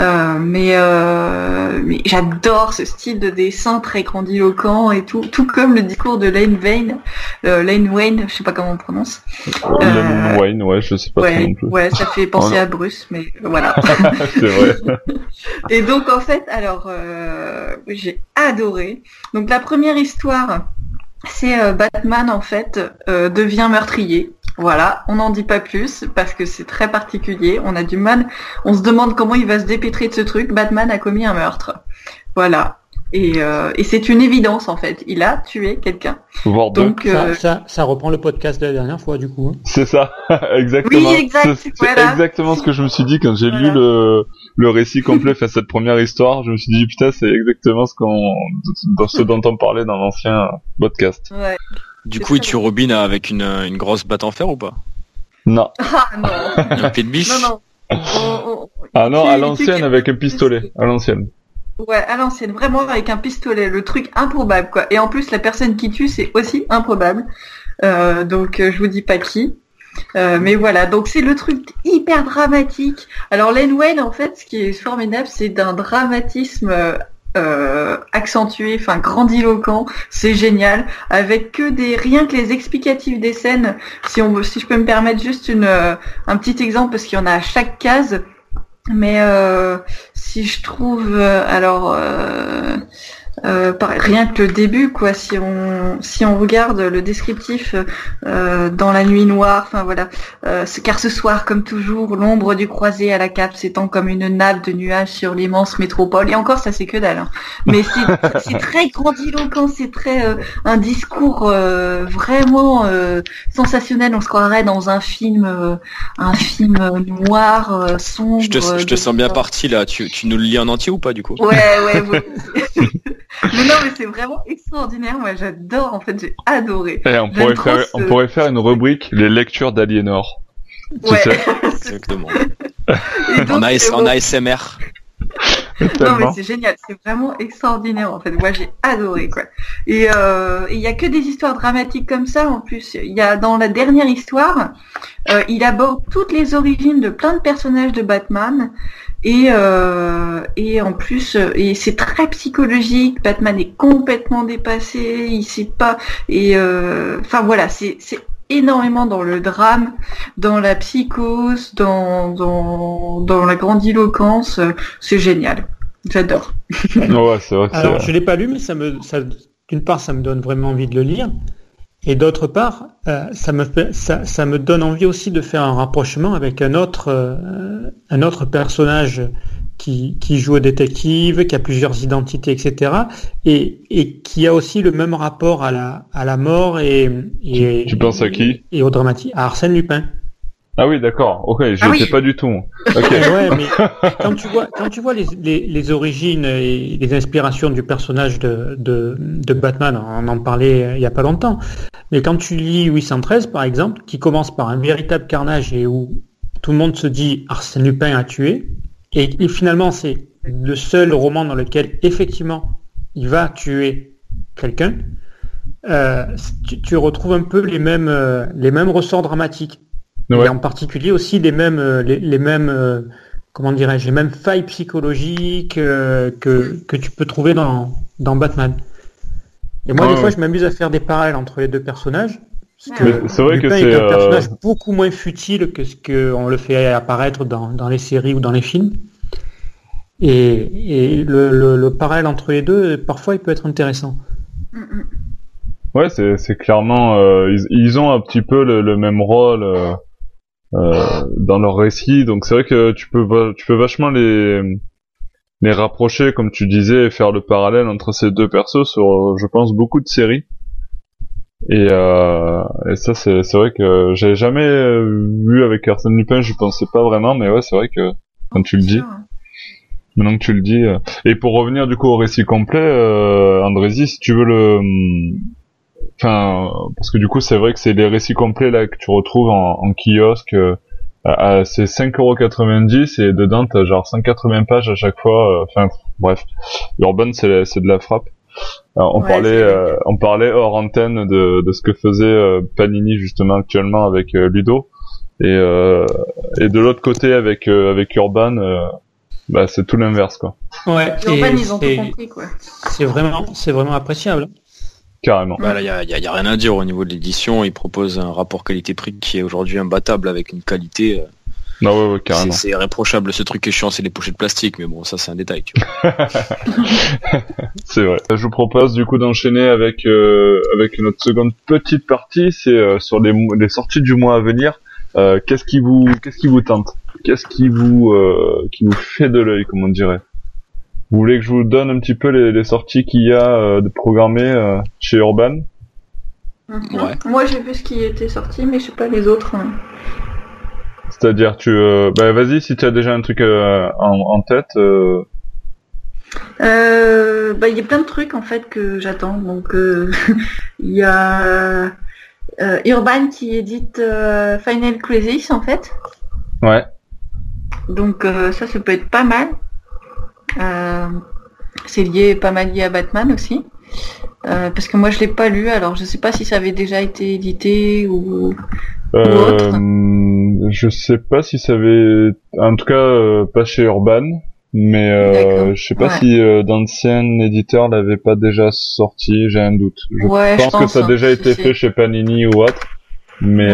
Speaker 2: Euh, mais euh, mais j'adore ce style de dessin très grandiloquent et tout, tout comme le discours de Lane Wayne, euh, Lane Wayne, je sais pas comment on prononce.
Speaker 1: Euh, Len Wayne, ouais, je sais pas
Speaker 2: Ouais,
Speaker 1: non plus.
Speaker 2: ouais, ça fait penser
Speaker 1: Oh
Speaker 2: à Bruce, mais voilà.
Speaker 1: c'est vrai.
Speaker 2: Et donc en fait, alors euh, j'ai adoré. Donc la première histoire, c'est euh, Batman en fait euh, devient meurtrier. Voilà, on n'en dit pas plus parce que c'est très particulier. On a du mal, on se demande comment il va se dépêtrer de ce truc. Batman a commis un meurtre. Voilà. Et, euh, et c'est une évidence en fait. Il a tué quelqu'un. Donc euh,
Speaker 3: Ça, ça, ça reprend le podcast de la dernière fois, du coup. hein.
Speaker 1: C'est ça, exactement.
Speaker 2: Oui, exact,
Speaker 1: C'est-
Speaker 2: voilà.
Speaker 1: exactement ce que je me suis dit quand j'ai lu le, le récit complet, enfin cette première histoire. Je me suis dit putain, c'est exactement ce qu'on, ce dont on parlait dans l'ancien podcast.
Speaker 2: ouais.
Speaker 4: Du coup, il tue Robin avec une, une grosse batte en fer ou pas
Speaker 1: Non,
Speaker 2: Ah non.
Speaker 4: Un pied de biche
Speaker 2: non non. On- on-
Speaker 1: ah non, à l'ancienne avec un pistolet, à l'ancienne.
Speaker 2: Ouais, à l'ancienne, vraiment avec un pistolet, le truc improbable quoi. Et en plus, la personne qui tue, c'est aussi improbable. Euh, donc, euh, je vous dis pas qui. Euh, mais voilà, donc c'est le truc hyper dramatique. Alors, Len Wayne, en fait, ce qui est formidable, c'est d'un dramatisme euh, accentué, enfin grandiloquent. C'est génial, avec que des rien que les explicatifs des scènes. Si on, si je peux me permettre juste une euh, un petit exemple, parce qu'il y en a à chaque case. Mais euh, si je trouve, euh, alors euh, par- rien que le début, quoi. Si on si on regarde le descriptif euh, dans la nuit noire, enfin voilà. Euh, car ce soir, comme toujours, l'ombre du croisé à la cape s'étend comme une nappe de nuages sur l'immense métropole. Et encore, ça c'est que dalle. hein. Mais c'est très grandiloquent, c'est très euh, un discours euh, vraiment euh, sensationnel. On se croirait dans un film, euh, un film noir, euh, sombre.
Speaker 4: Je te, je te sens bien parti là. Tu, tu nous le lis en entier ou pas du coup?
Speaker 2: Ouais, ouais, vous- mais non, mais c'est vraiment extraordinaire. Moi, j'adore. En fait, j'ai adoré.
Speaker 1: Et on pourrait faire, on pourrait faire une rubrique les lectures d'Aliénor.
Speaker 2: Ouais.
Speaker 4: Exactement. en, en ASMR.
Speaker 2: non mais c'est génial, c'est vraiment extraordinaire en fait. Moi j'ai adoré quoi. Et euh, il y a que des histoires dramatiques comme ça en plus. Il y a dans la dernière histoire, euh, il aborde toutes les origines de plein de personnages de Batman. Et, euh, et en plus, et c'est très psychologique. Batman est complètement dépassé. Il sait pas. Et enfin voilà, c'est énormément dans le drame, dans la psychose, dans, dans, dans la grandiloquence. C'est génial. J'adore.
Speaker 1: ouais, c'est vrai.
Speaker 3: Alors, je l'ai pas lu, mais ça me, ça, d'une part, ça me donne vraiment envie de le lire. Et d'autre part, euh, ça, me fait, ça, ça, me donne envie aussi de faire un rapprochement avec un autre, euh, un autre personnage qui, qui, joue au détective, qui a plusieurs identités, etc. Et, et, qui a aussi le même rapport à la, à la mort et, et
Speaker 1: tu penses à qui?
Speaker 3: Et au dramatique, à Arsène Lupin.
Speaker 1: Ah oui, d'accord. Ok, je ne sais pas du tout.
Speaker 3: Okay. ouais, mais quand tu vois, quand tu vois les, les, les, origines et les inspirations du personnage de, de, de, Batman, on en parlait il y a pas longtemps. Mais quand tu lis 813 par exemple, qui commence par un véritable carnage et où tout le monde se dit Arsène Lupin a tué, et, et finalement c'est le seul roman dans lequel effectivement il va tuer quelqu'un, euh, tu, tu, retrouves un peu les mêmes, euh, les mêmes ressorts dramatiques. Et en particulier aussi les mêmes, euh, les, mêmes, euh, comment dirais-je, les mêmes failles psychologiques euh, que, que tu peux trouver dans, dans Batman. Et moi, des fois, je m'amuse à faire des parallèles entre les deux personnages.
Speaker 1: C'est vrai que c'est
Speaker 3: un personnage beaucoup moins futile que ce qu'on le fait apparaître dans, dans, les séries ou dans les films. Et, et le, le, parallèle entre les deux, parfois, il peut être intéressant.
Speaker 1: Ouais, c'est clairement, ils, ils, ont un petit peu le, le même rôle. Euh, dans leur récit. Donc c'est vrai que tu peux tu peux vachement les les rapprocher, comme tu disais, et faire le parallèle entre ces deux persos sur, je pense, beaucoup de séries. Et, euh, et ça, c'est, c'est vrai que j'ai jamais vu avec Arsène Lupin, je pensais pas vraiment, mais ouais, c'est vrai que quand tu le dis, maintenant que tu le dis. Euh, et pour revenir du coup au récit complet, euh, Andrézy, si tu veux le, enfin parce que du coup c'est vrai que c'est les récits complets là que tu retrouves en, en kiosque euh, à, c'est 5,90€ et dedans t'as genre 180 pages à chaque fois euh, enfin bref. Urban c'est c'est de la frappe. On parlait euh, on parlait hors antenne de, de ce que faisait Panini justement actuellement avec Ludo. Et et de l'autre côté avec avec Urban bah c'est tout l'inverse quoi.
Speaker 3: Ouais Urban ils ont tout compris quoi. c'est vraiment c'est vraiment appréciable
Speaker 1: carrément.
Speaker 4: Bah il y a, y a, rien à dire au niveau de l'édition. Il propose un rapport qualité-prix qui est aujourd'hui imbattable avec une qualité. Euh,
Speaker 1: ah ouais, ouais, carrément.
Speaker 4: C'est irréprochable. Ce truc est chiant, c'est les pochettes plastiques, mais bon, ça c'est un détail.
Speaker 1: c'est vrai. Je vous propose du coup d'enchaîner avec euh, avec notre seconde petite partie. C'est euh, sur les, les sorties du mois à venir. Euh, qu'est-ce qui vous qu'est-ce qui vous tente? Qu'est-ce qui vous qui vous fait de l'œil, comme on dirait? Vous voulez que je vous donne un petit peu les, sorties qu'il y a euh, de programmées euh, chez Urban?
Speaker 2: Mhm. ouais. Moi j'ai vu ce qui était sorti, mais je sais pas les autres. Hein.
Speaker 1: C'est-à-dire tu, euh, bah vas-y si tu as déjà un truc en, tête.
Speaker 2: bah il y a plein de trucs en fait que j'attends. Donc il y a Urban qui édite Final Crisis en fait.
Speaker 1: Ouais.
Speaker 2: Donc ça, ça peut être pas mal. Euh, c'est lié pas mal lié à Batman aussi. Euh, parce que moi je l'ai pas lu, alors je sais pas si ça avait déjà été édité ou,
Speaker 1: autre. Euh, je sais pas si ça avait, en tout cas pas chez Urban, mais je sais pas si d'anciens éditeurs l'avaient pas déjà sorti, j'ai un doute. Je, pense, que ça a déjà été fait chez Panini ou autre, mais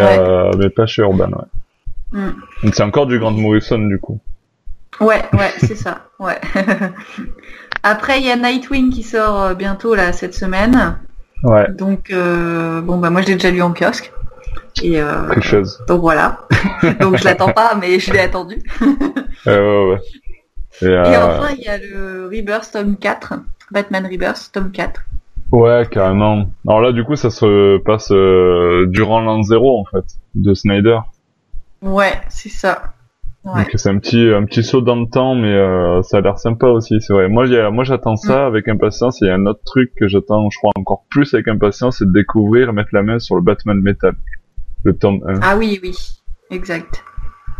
Speaker 1: mais pas chez Urban. Ouais. Mm. C'est encore du Grand Morrison du coup.
Speaker 2: Ouais, ouais, c'est ça. Ouais. Après, il y a Nightwing qui sort euh, bientôt là cette semaine.
Speaker 1: Ouais.
Speaker 2: Donc euh, bon bah moi je l'ai déjà lu en kiosque. Et euh,
Speaker 1: Quelque chose.
Speaker 2: Donc voilà. donc je l'attends pas, mais je l'ai attendu.
Speaker 1: ouais, ouais.
Speaker 2: Et, Et enfin il y a le Rebirth tome 4, Batman Rebirth tome 4.
Speaker 1: Ouais, carrément. Alors là, du coup, ça se passe durant l'an zéro, en fait, de Snyder.
Speaker 2: Ouais, c'est ça.
Speaker 1: Donc c'est un petit un petit saut dans le temps, mais euh, ça a l'air sympa aussi, c'est vrai. Moi, moi j'attends ça avec impatience. Il y a un autre truc que j'attends, je crois encore plus avec impatience, c'est de découvrir, mettre la main sur le Batman Metal, le tome 1.
Speaker 2: Ah oui, oui, exact.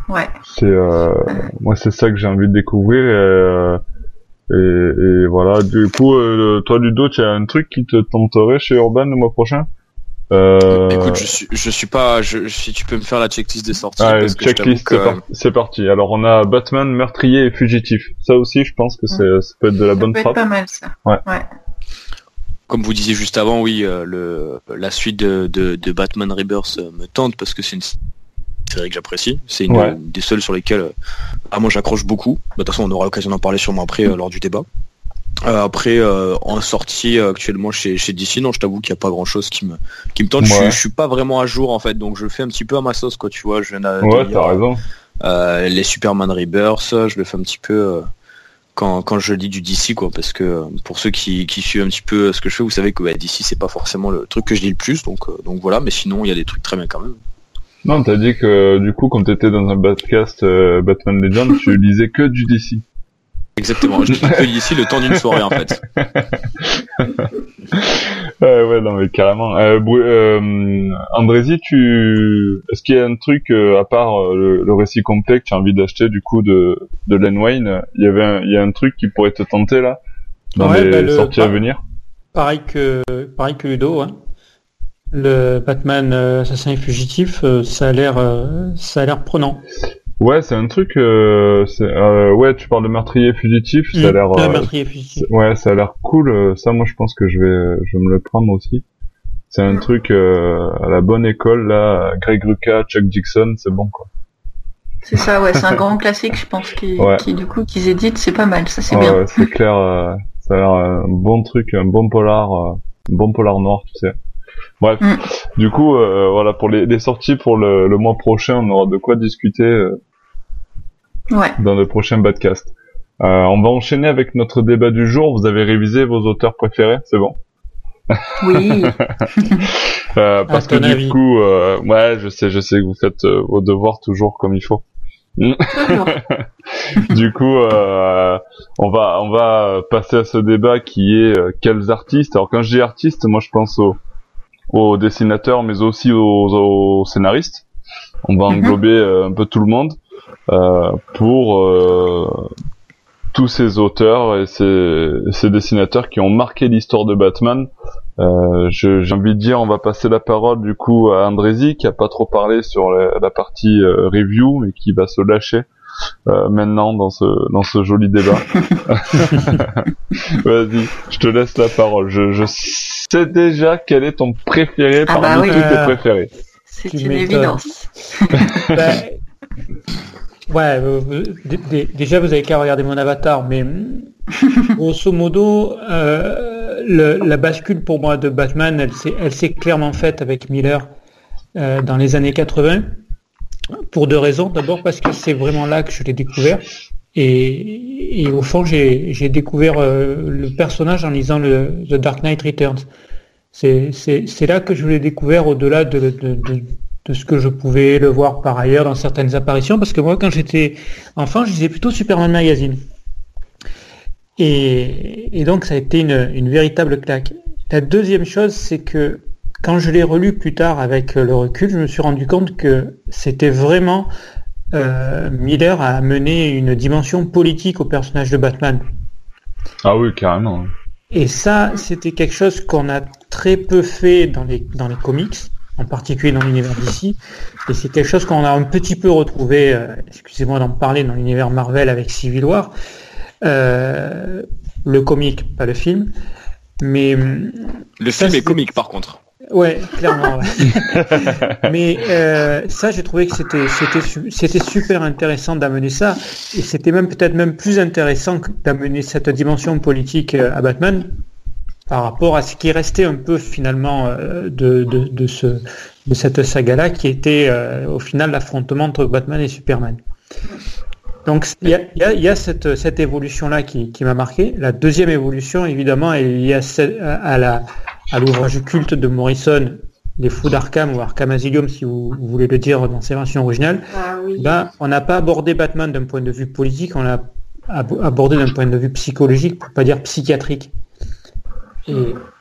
Speaker 2: Ouais.
Speaker 1: C'est euh, moi c'est ça que j'ai envie de découvrir. Et, euh, et, voilà. Du coup, euh, toi Ludo, tu as un truc qui te tenterait chez Urban le mois prochain?
Speaker 4: Euh... Écoute, je suis, je suis pas. Je, si tu peux me faire la checklist des sorties.
Speaker 1: Ah, checklist, c'est parti. Alors on a Batman, meurtrier et fugitif. Ça aussi, je pense que c'est, ça peut être de la bonne
Speaker 2: ça
Speaker 1: peut
Speaker 2: Être pas mal ça.
Speaker 1: Ouais.
Speaker 2: ouais.
Speaker 4: Comme vous disiez juste avant, oui, euh, le, la suite de, de, de Batman Rebirth euh, me tente parce que c'est une série que j'apprécie. C'est une des seules sur lesquelles, euh, ah, moi j'accroche beaucoup. Bah, de toute façon, on aura l'occasion d'en parler sûrement après lors du débat. Euh, après, euh, en sortie euh, actuellement chez, chez DC, non, je t'avoue qu'il n'y a pas grand chose qui me, qui me tente. Je, je, suis pas vraiment à jour en fait, donc je fais un petit peu à ma sauce, quoi, tu vois. Je
Speaker 1: viens ouais, t'as raison.
Speaker 4: les Superman Rebirth, je le fais un petit peu quand, quand je dis du DC, quoi, parce que pour ceux qui, qui suivent un petit peu ce que je fais, vous savez que bah, DC c'est pas forcément le truc que je dis le plus, donc, donc voilà, mais sinon il y a des trucs très bien quand même.
Speaker 1: Non, t'as dit que du coup, quand t'étais dans un podcast Batman Legend, tu lisais que du DC.
Speaker 4: Exactement, je t'accueille ici le temps d'une soirée en fait.
Speaker 1: ouais, ouais, non mais carrément. Euh, euh, Andrézy, tu, est-ce qu'il y a un truc euh, à part euh, le, récit complet que tu as envie d'acheter du coup de de Len Wayne? Il y avait, un, il y a un truc qui pourrait te tenter là? Dans les bah, sorties à venir?
Speaker 3: Pareil que pareil que Ludo, hein. Le Batman assassin et fugitif, ça a l'air ça a l'air prenant.
Speaker 1: Ouais, c'est un truc. Euh, euh, ouais, tu parles de meurtrier fugitif. ça a mm. l'air.
Speaker 3: Euh,
Speaker 1: ouais, ça a l'air cool. Euh, ça, moi, je pense que je vais, je vais me le prendre aussi. C'est un truc euh, à la bonne école là. Greg Rucka, Chuck Dixon, c'est bon quoi.
Speaker 2: C'est ça, ouais. C'est un grand classique, je pense, qui, qui du coup qu'ils éditent, c'est pas mal. Ça, c'est
Speaker 1: bien.
Speaker 2: Ouais,
Speaker 1: c'est clair. ça a l'air un bon truc, un bon polar, un bon polar noir, tu sais. Bref, mm. du coup, voilà pour les, les, sorties pour le, le, mois prochain, on aura de quoi discuter dans le prochain podcast. Euh, on va enchaîner avec notre débat du jour. Vous avez révisé vos auteurs préférés, c'est bon?
Speaker 2: Oui.
Speaker 1: euh, parce que du coup, euh, ouais, je sais, je sais que vous faites euh, vos devoirs toujours comme il faut. du coup, euh, on va on va passer à ce débat qui est quels artistes? Alors quand je dis artistes, moi je pense aux, aux dessinateurs, mais aussi aux, aux scénaristes. On va mhm. englober un peu tout le monde. Euh, pour euh, tous ces auteurs et ces, ces, dessinateurs qui ont marqué l'histoire de Batman. Euh, j'ai envie de dire, on va passer la parole du coup à Andrézy qui a pas trop parlé sur la, la partie euh, review et qui va se lâcher euh, maintenant dans ce dans ce joli débat. Vas-y, je te laisse la parole. Je, je sais déjà quel est ton préféré ah parmi bah tous tes préférés.
Speaker 2: C'est une évidence.
Speaker 3: Ben, Ouais, déjà vous avez qu'à regarder mon avatar, mais grosso modo, euh, la bascule pour moi de Batman, elle s'est clairement faite avec Miller euh, dans les années 80, pour deux raisons. D'abord parce que c'est vraiment là que je l'ai découvert, et, au fond j'ai découvert euh, le personnage en lisant le The Dark Knight Returns. C'est là que je l'ai découvert au-delà de, de de ce que je pouvais le voir par ailleurs dans certaines apparitions, parce que moi, quand j'étais enfant, je lisais plutôt Superman Magazine. Et, donc, ça a été une, véritable claque. La deuxième chose, c'est que quand je l'ai relu plus tard avec le recul, je me suis rendu compte que c'était vraiment euh, Miller a amené une dimension politique au personnage de Batman.
Speaker 1: Ah oui, carrément.
Speaker 3: Et ça, c'était quelque chose qu'on a très peu fait dans les, dans les comics en particulier dans l'univers d'ici. Et c'est quelque chose qu'on a un petit peu retrouvé, euh, excusez-moi d'en parler, dans l'univers Marvel avec Civil War. Euh, le comique, pas le film. Mais
Speaker 4: le film est comique par contre.
Speaker 3: Ouais, clairement. Mais euh, ça, j'ai trouvé que c'était c'était c'était super intéressant d'amener ça, et c'était même peut-être même plus intéressant d'amener cette dimension politique à Batman par rapport à ce qui restait un peu finalement euh, de, de, ce, de cette saga-là, qui était euh, au final l'affrontement entre Batman et Superman. Donc il y a, y a, cette, cette évolution-là qui, qui m'a marqué. La deuxième évolution, évidemment, est liée à, à, la, à l'ouvrage culte de Morrison, les fous d'Arkham ou Arkham Asylum, si vous, voulez le dire dans ses versions originales, ah ben, on n'a pas abordé Batman d'un point de vue politique, on l'a abordé d'un point de vue psychologique, pour pas dire psychiatrique.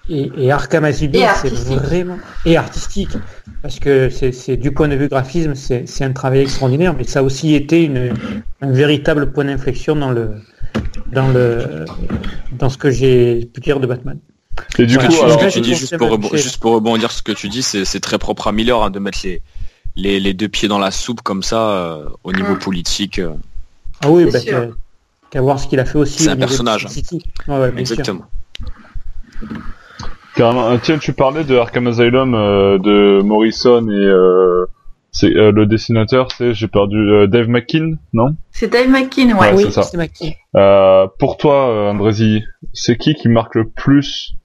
Speaker 3: Et, et, Arkham Asylum, c'est vraiment et artistique, parce que c'est du point de vue graphisme, c'est un travail extraordinaire, mais ça a aussi été une, un véritable point d'inflexion dans le dans le dans ce que j'ai pu dire de Batman.
Speaker 4: Et du coup, juste, pour rebondir, sur ce que tu dis, c'est très propre à Miller hein, de mettre les, les, deux pieds dans la soupe comme ça euh, au niveau mm. politique. Euh.
Speaker 3: Ah oui, bah, qu'à voir ce qu'il a fait aussi.
Speaker 4: C'est un personnage. Exactement.
Speaker 1: Carrément. Tiens, tu parlais de Arkham Asylum euh, de Morrison et c'est le dessinateur, c'est j'ai perdu Dave McKean, non?
Speaker 2: C'est Dave McKean, ouais.
Speaker 3: oui, c'est McKean.
Speaker 1: pour toi, Andrézy, c'est qui qui marque le plus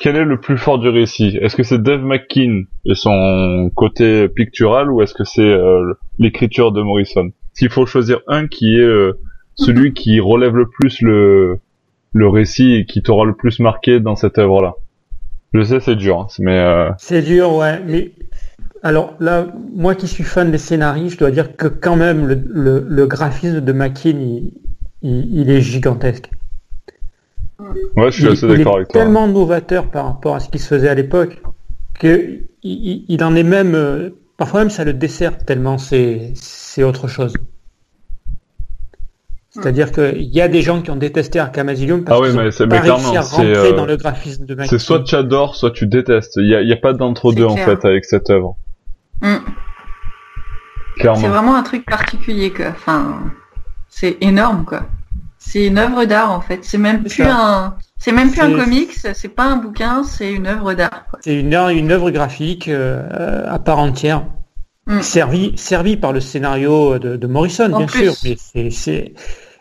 Speaker 1: quel est le plus fort du récit? Est-ce que c'est Dave McKean et son côté pictural ou est-ce que c'est euh, l'écriture de Morrison? S'il faut choisir un qui est euh, celui qui relève le plus le, le récit qui t'aura le plus marqué dans cette œuvre-là. Je sais, c'est dur, hein, mais... Euh,
Speaker 3: c'est dur, ouais. Mais alors là, moi qui suis fan des scénarios, je dois dire que quand même le, le, graphisme de McKean, il est gigantesque.
Speaker 1: Ouais, je suis assez d'accord avec
Speaker 3: toi. Tellement novateur par rapport à ce qui se faisait à l'époque que il, en est même euh, parfois même ça le dessert tellement c'est autre chose. C'est-à-dire qu'il y a des gens qui ont détesté Arkham Asylum parce ah oui, mais c'est, pas réussi à rentrer euh, dans le graphisme de
Speaker 1: C'est soit tu adores, soit tu détestes. Il y a, y a pas d'entre-deux en fait avec cette œuvre. Mm.
Speaker 2: Clairement. C'est vraiment un truc particulier quoi. Enfin, c'est énorme quoi. C'est une œuvre d'art en fait. C'est même plus un, c'est même plus un comics. C'est pas un bouquin. C'est une œuvre d'art.
Speaker 3: C'est une, une œuvre graphique euh, à part entière, mm. servie servi par le scénario de, Morrison bien sûr. Mais c'est,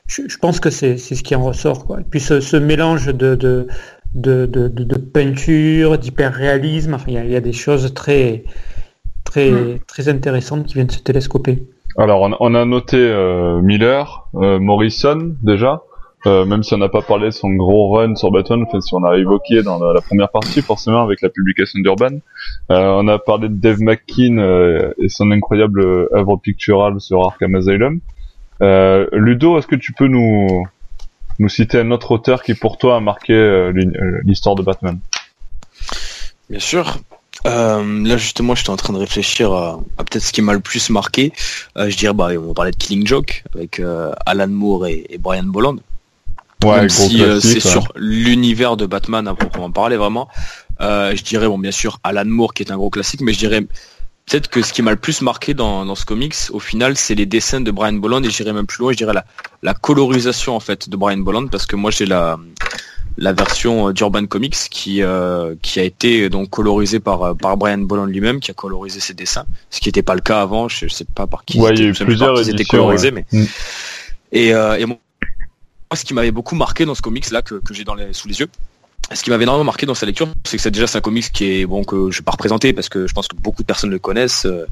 Speaker 3: je, pense que c'est ce qui en ressort quoi. Et puis ce, mélange de de, de, de, peinture, d'hyper-réalisme, enfin il y, a des choses très très mm. très intéressantes qui viennent se télescoper.
Speaker 1: Alors, on, a noté euh, Miller, euh, Morrison déjà, euh, même si on n'a pas parlé de son gros run sur Batman, enfin si on a évoqué dans la, première partie forcément avec la publication d'Urban. on a parlé de Dave McKean et son incroyable œuvre picturale sur Arkham Asylum. Ludo, est-ce que tu peux nous nous citer un autre auteur qui pour toi a marqué l'histoire de Batman?
Speaker 4: Bien sûr. Euh, là justement, j'étais en train de réfléchir à, peut-être ce qui m'a le plus marqué. Euh, je dirais, bah, on parlait de Killing Joke avec euh, Alan Moore et, Brian Bolland. Ouais, Même si c'est sur l'univers de Batman à proprement parler vraiment. je dirais, bon, bien sûr, Alan Moore qui est un gros classique, mais je dirais peut-être que ce qui m'a le plus marqué dans, dans ce comics, au final, c'est les dessins de Brian Bolland et j'irais même plus loin, je dirais la, la colorisation en fait de Brian Bolland parce que moi j'ai la la version euh, d'Urban Comics qui euh, qui a été donc colorisée par euh, par Brian Bolland lui-même qui a colorisé ses dessins ce qui n'était pas le cas avant je, sais pas par qui
Speaker 1: ouais, il y a eu plusieurs étaient colorisés
Speaker 4: mais mm. et, et moi ce qui m'avait beaucoup marqué dans ce comics là que, que j'ai dans les sous les yeux ce qui m'avait énormément marqué dans sa lecture, c'est que c'est déjà un comics qui est bon que je vais pas représenter parce que je pense que beaucoup de personnes le connaissent. Euh,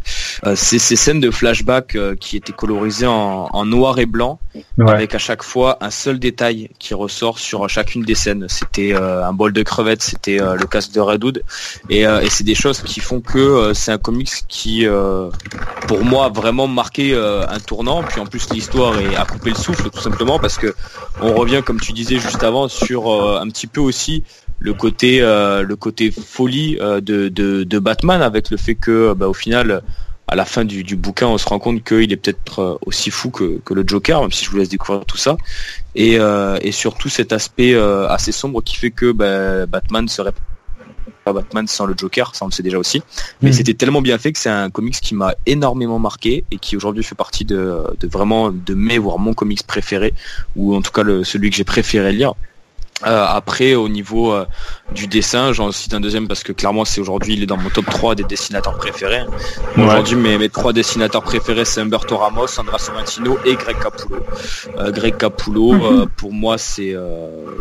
Speaker 4: euh, c'est ces scènes de flashback euh, qui étaient colorisées en, noir et blanc, avec à chaque fois un seul détail qui ressort sur chacune des scènes. C'était un bol de crevettes, c'était le casque de Redwood, et, et c'est des choses qui font que c'est un comics qui, pour moi, a vraiment marqué un tournant. Puis en plus l'histoire est à couper le souffle tout simplement parce que on revient, comme tu disais juste avant, sur un petit peu aussi le côté euh, le côté folie euh, de, de, Batman avec le fait que bah, au final à la fin du, bouquin on se rend compte qu'il est peut-être euh, aussi fou que, le Joker même si je vous laisse découvrir tout ça et, et surtout cet aspect assez sombre qui fait que bah, Batman serait pas Batman sans le Joker, ça on le sait déjà aussi. Mais mm. c'était tellement bien fait que c'est un comics qui m'a énormément marqué et qui aujourd'hui fait partie de, de, vraiment de mes voire mon comics préféré ou en tout cas le, celui que j'ai préféré lire. Euh, après, au niveau euh, du dessin, j'en cite un deuxième parce que clairement, c'est aujourd'hui, il est dans mon top 3 des dessinateurs préférés. Aujourd'hui, mes, mes trois dessinateurs préférés, c'est Humberto Ramos, Andra Sorrentino et Greg Capullo. Euh, Greg Capullo, mhm. pour moi, c'est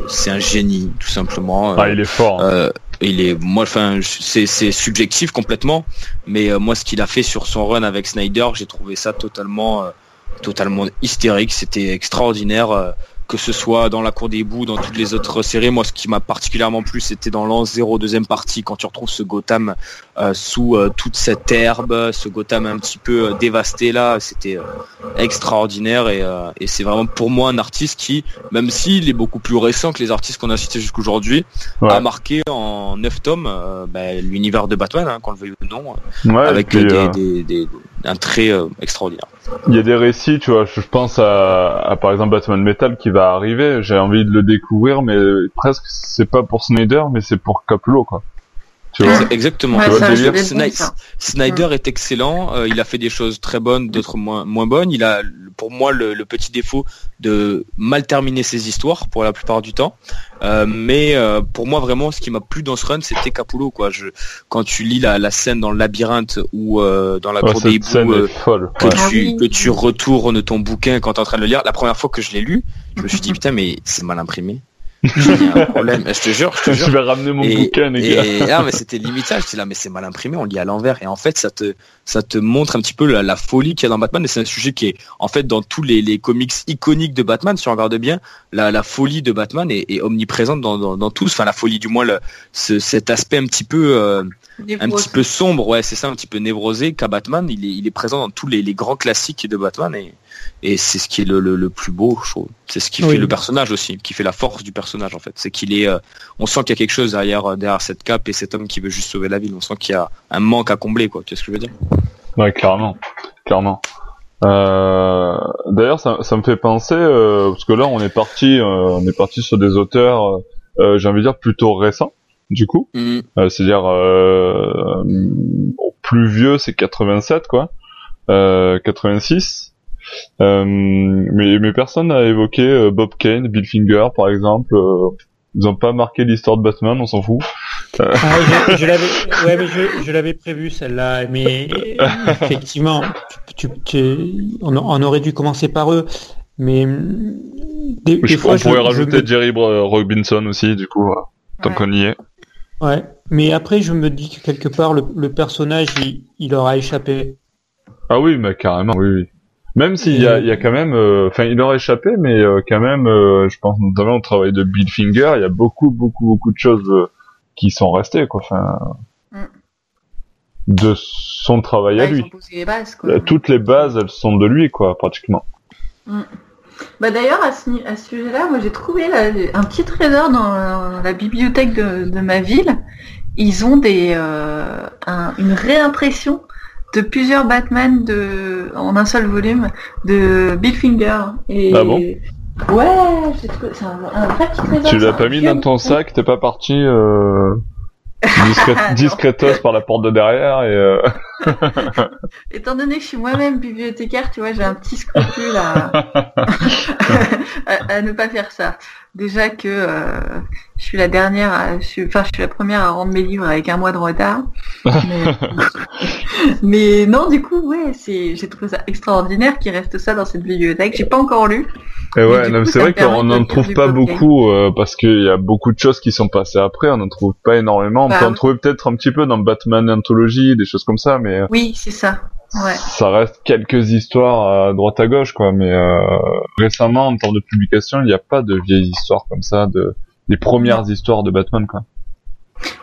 Speaker 4: c'est un génie, tout simplement.
Speaker 1: Ah, il est fort.
Speaker 4: Hein. il est, moi, enfin, c'est subjectif complètement, mais moi, ce qu'il a fait sur son run avec Snyder, j'ai trouvé ça totalement, totalement hystérique. C'était extraordinaire que ce soit dans la cour des bouts, dans toutes les autres séries. Moi, ce qui m'a particulièrement plu, c'était dans l'an 0, deuxième partie, quand tu retrouves ce Gotham sous euh, toute cette herbe, ce Gotham un petit peu euh, dévasté là, c'était extraordinaire et, et c'est vraiment pour moi un artiste qui, même s'il est beaucoup plus récent que les artistes qu'on a cités jusqu'aujourd'hui, a marqué en neuf tomes bah, l'univers de Batman, hein, qu'on le veuille ou non, avec des, des, un trait extraordinaire.
Speaker 1: Il y a des récits, tu vois, je pense à, à par exemple Batman Metal qui va arriver, j'ai envie de le découvrir, mais presque c'est pas pour Snyder, mais c'est pour Capullo, quoi.
Speaker 4: Tu vois Exactement. Snyder est excellent. Euh, il a fait des choses très bonnes, d'autres moins moins bonnes. Il a, pour moi, le, petit défaut de mal terminer ses histoires pour la plupart du temps. Euh, mais euh, pour moi, vraiment, ce qui m'a plu dans ce run, c'était Capullo. Quoi. Je, quand tu lis la, scène dans le labyrinthe ou dans la cour des hiboux, que tu que tu retournes ton bouquin quand tu es en train de le lire, la première fois que je l'ai lu, je me suis dit putain, mais c'est mal imprimé un problème. Je te jure, je te jure.
Speaker 1: Je vais ramener mon bouquin, les gars.
Speaker 4: Et, ah, mais c'était limite ça. J'étais là, mais c'est mal imprimé, on lit à l'envers. Et en fait, ça te, ça te montre un petit peu la, folie qu'il y a dans Batman. Et c'est un sujet qui est, en fait, dans tous les, les comics iconiques de Batman, si on regarde bien, la, la folie de Batman est, est omniprésente dans, dans, dans, tous. Enfin, la folie, du moins, le, ce, cet aspect un petit peu, euh, un petit peu sombre, ouais, c'est ça, un petit peu névrosé qu'à Batman. Il est, il est présent dans tous les, les grands classiques de Batman. Et, et c'est ce qui est le, le, plus beau, je trouve. C'est ce qui fait le personnage aussi, qui fait la force du personnage en fait. C'est qu'il est, euh, on sent qu'il y a quelque chose derrière euh, derrière cette cape et cet homme qui veut juste sauver la ville. On sent qu'il y a un manque à combler, quoi. Tu vois ce que je veux dire?
Speaker 1: Ouais, clairement, clairement. Euh, D'ailleurs, ça, ça, me fait penser euh, parce que là, on est parti, euh, on est parti sur des auteurs, j'ai envie de dire plutôt récents, du coup. Mm. C'est-à-dire plus vieux, c'est 87 quoi, 86. Euh, mais, mais personne n'a évoqué euh, Bob Kane, Bill Finger par exemple. Euh, ils ont pas marqué l'histoire de Batman, on s'en fout.
Speaker 3: Ah, je, l'avais, ouais, mais je, l'avais prévu celle-là, mais effectivement, tu, on, aurait dû commencer par eux, mais
Speaker 1: des, fois, on pourrait rajouter Jerry Robinson aussi, du coup, tant qu'on y est.
Speaker 3: Ouais, mais après, je me dis que quelque part, le, personnage, il, il aura échappé.
Speaker 1: Ah oui, mais carrément, oui, oui. Même s'il y a, il y a quand même, euh, enfin, il aurait échappé, mais euh, quand même, euh, je pense notamment au travail de Bill Finger, il y a beaucoup, beaucoup, beaucoup de choses qui sont restées, quoi. Enfin, mm. de son travail à lui. Toutes les bases, elles sont de lui, quoi, pratiquement.
Speaker 2: Mm. Bah d'ailleurs à ce, à ce sujet-là, moi j'ai trouvé un petit trésor dans la, bibliothèque de, de, ma ville. Ils ont des une réimpression de plusieurs Batman de en un seul volume de Bill Finger. Et...
Speaker 1: Ah bon?
Speaker 2: Ouais, c'est un, un, vrai petit trésor.
Speaker 1: Tu l'as pas mis dans ton sac, t'es pas parti euh, discretos par la porte de derrière et. Euh...
Speaker 2: Étant donné que je suis moi-même bibliothécaire, tu vois, j'ai un petit scrupule à... à, ne pas faire ça. Déjà que euh, je suis la dernière, à, je suis, enfin je suis la première à rendre mes livres avec un mois de retard. Mais, non, du coup, ouais, c'est, j'ai trouvé ça extraordinaire qu'il reste ça dans cette bibliothèque. J'ai pas encore lu.
Speaker 1: Et ouais, c'est vrai qu'on n'en trouve pas beaucoup euh, parce qu'il y a beaucoup de choses qui sont passées après. On n'en trouve pas énormément. On bah peut en trouver peut-être un petit peu dans Batman Anthology, des choses comme ça, mais.
Speaker 2: Euh, oui, c'est ça. Ouais.
Speaker 1: Ça reste quelques histoires à droite à gauche, quoi. Mais euh, récemment, en termes de publication, il n'y a pas de vieilles histoires comme ça, de les premières histoires de Batman, quoi.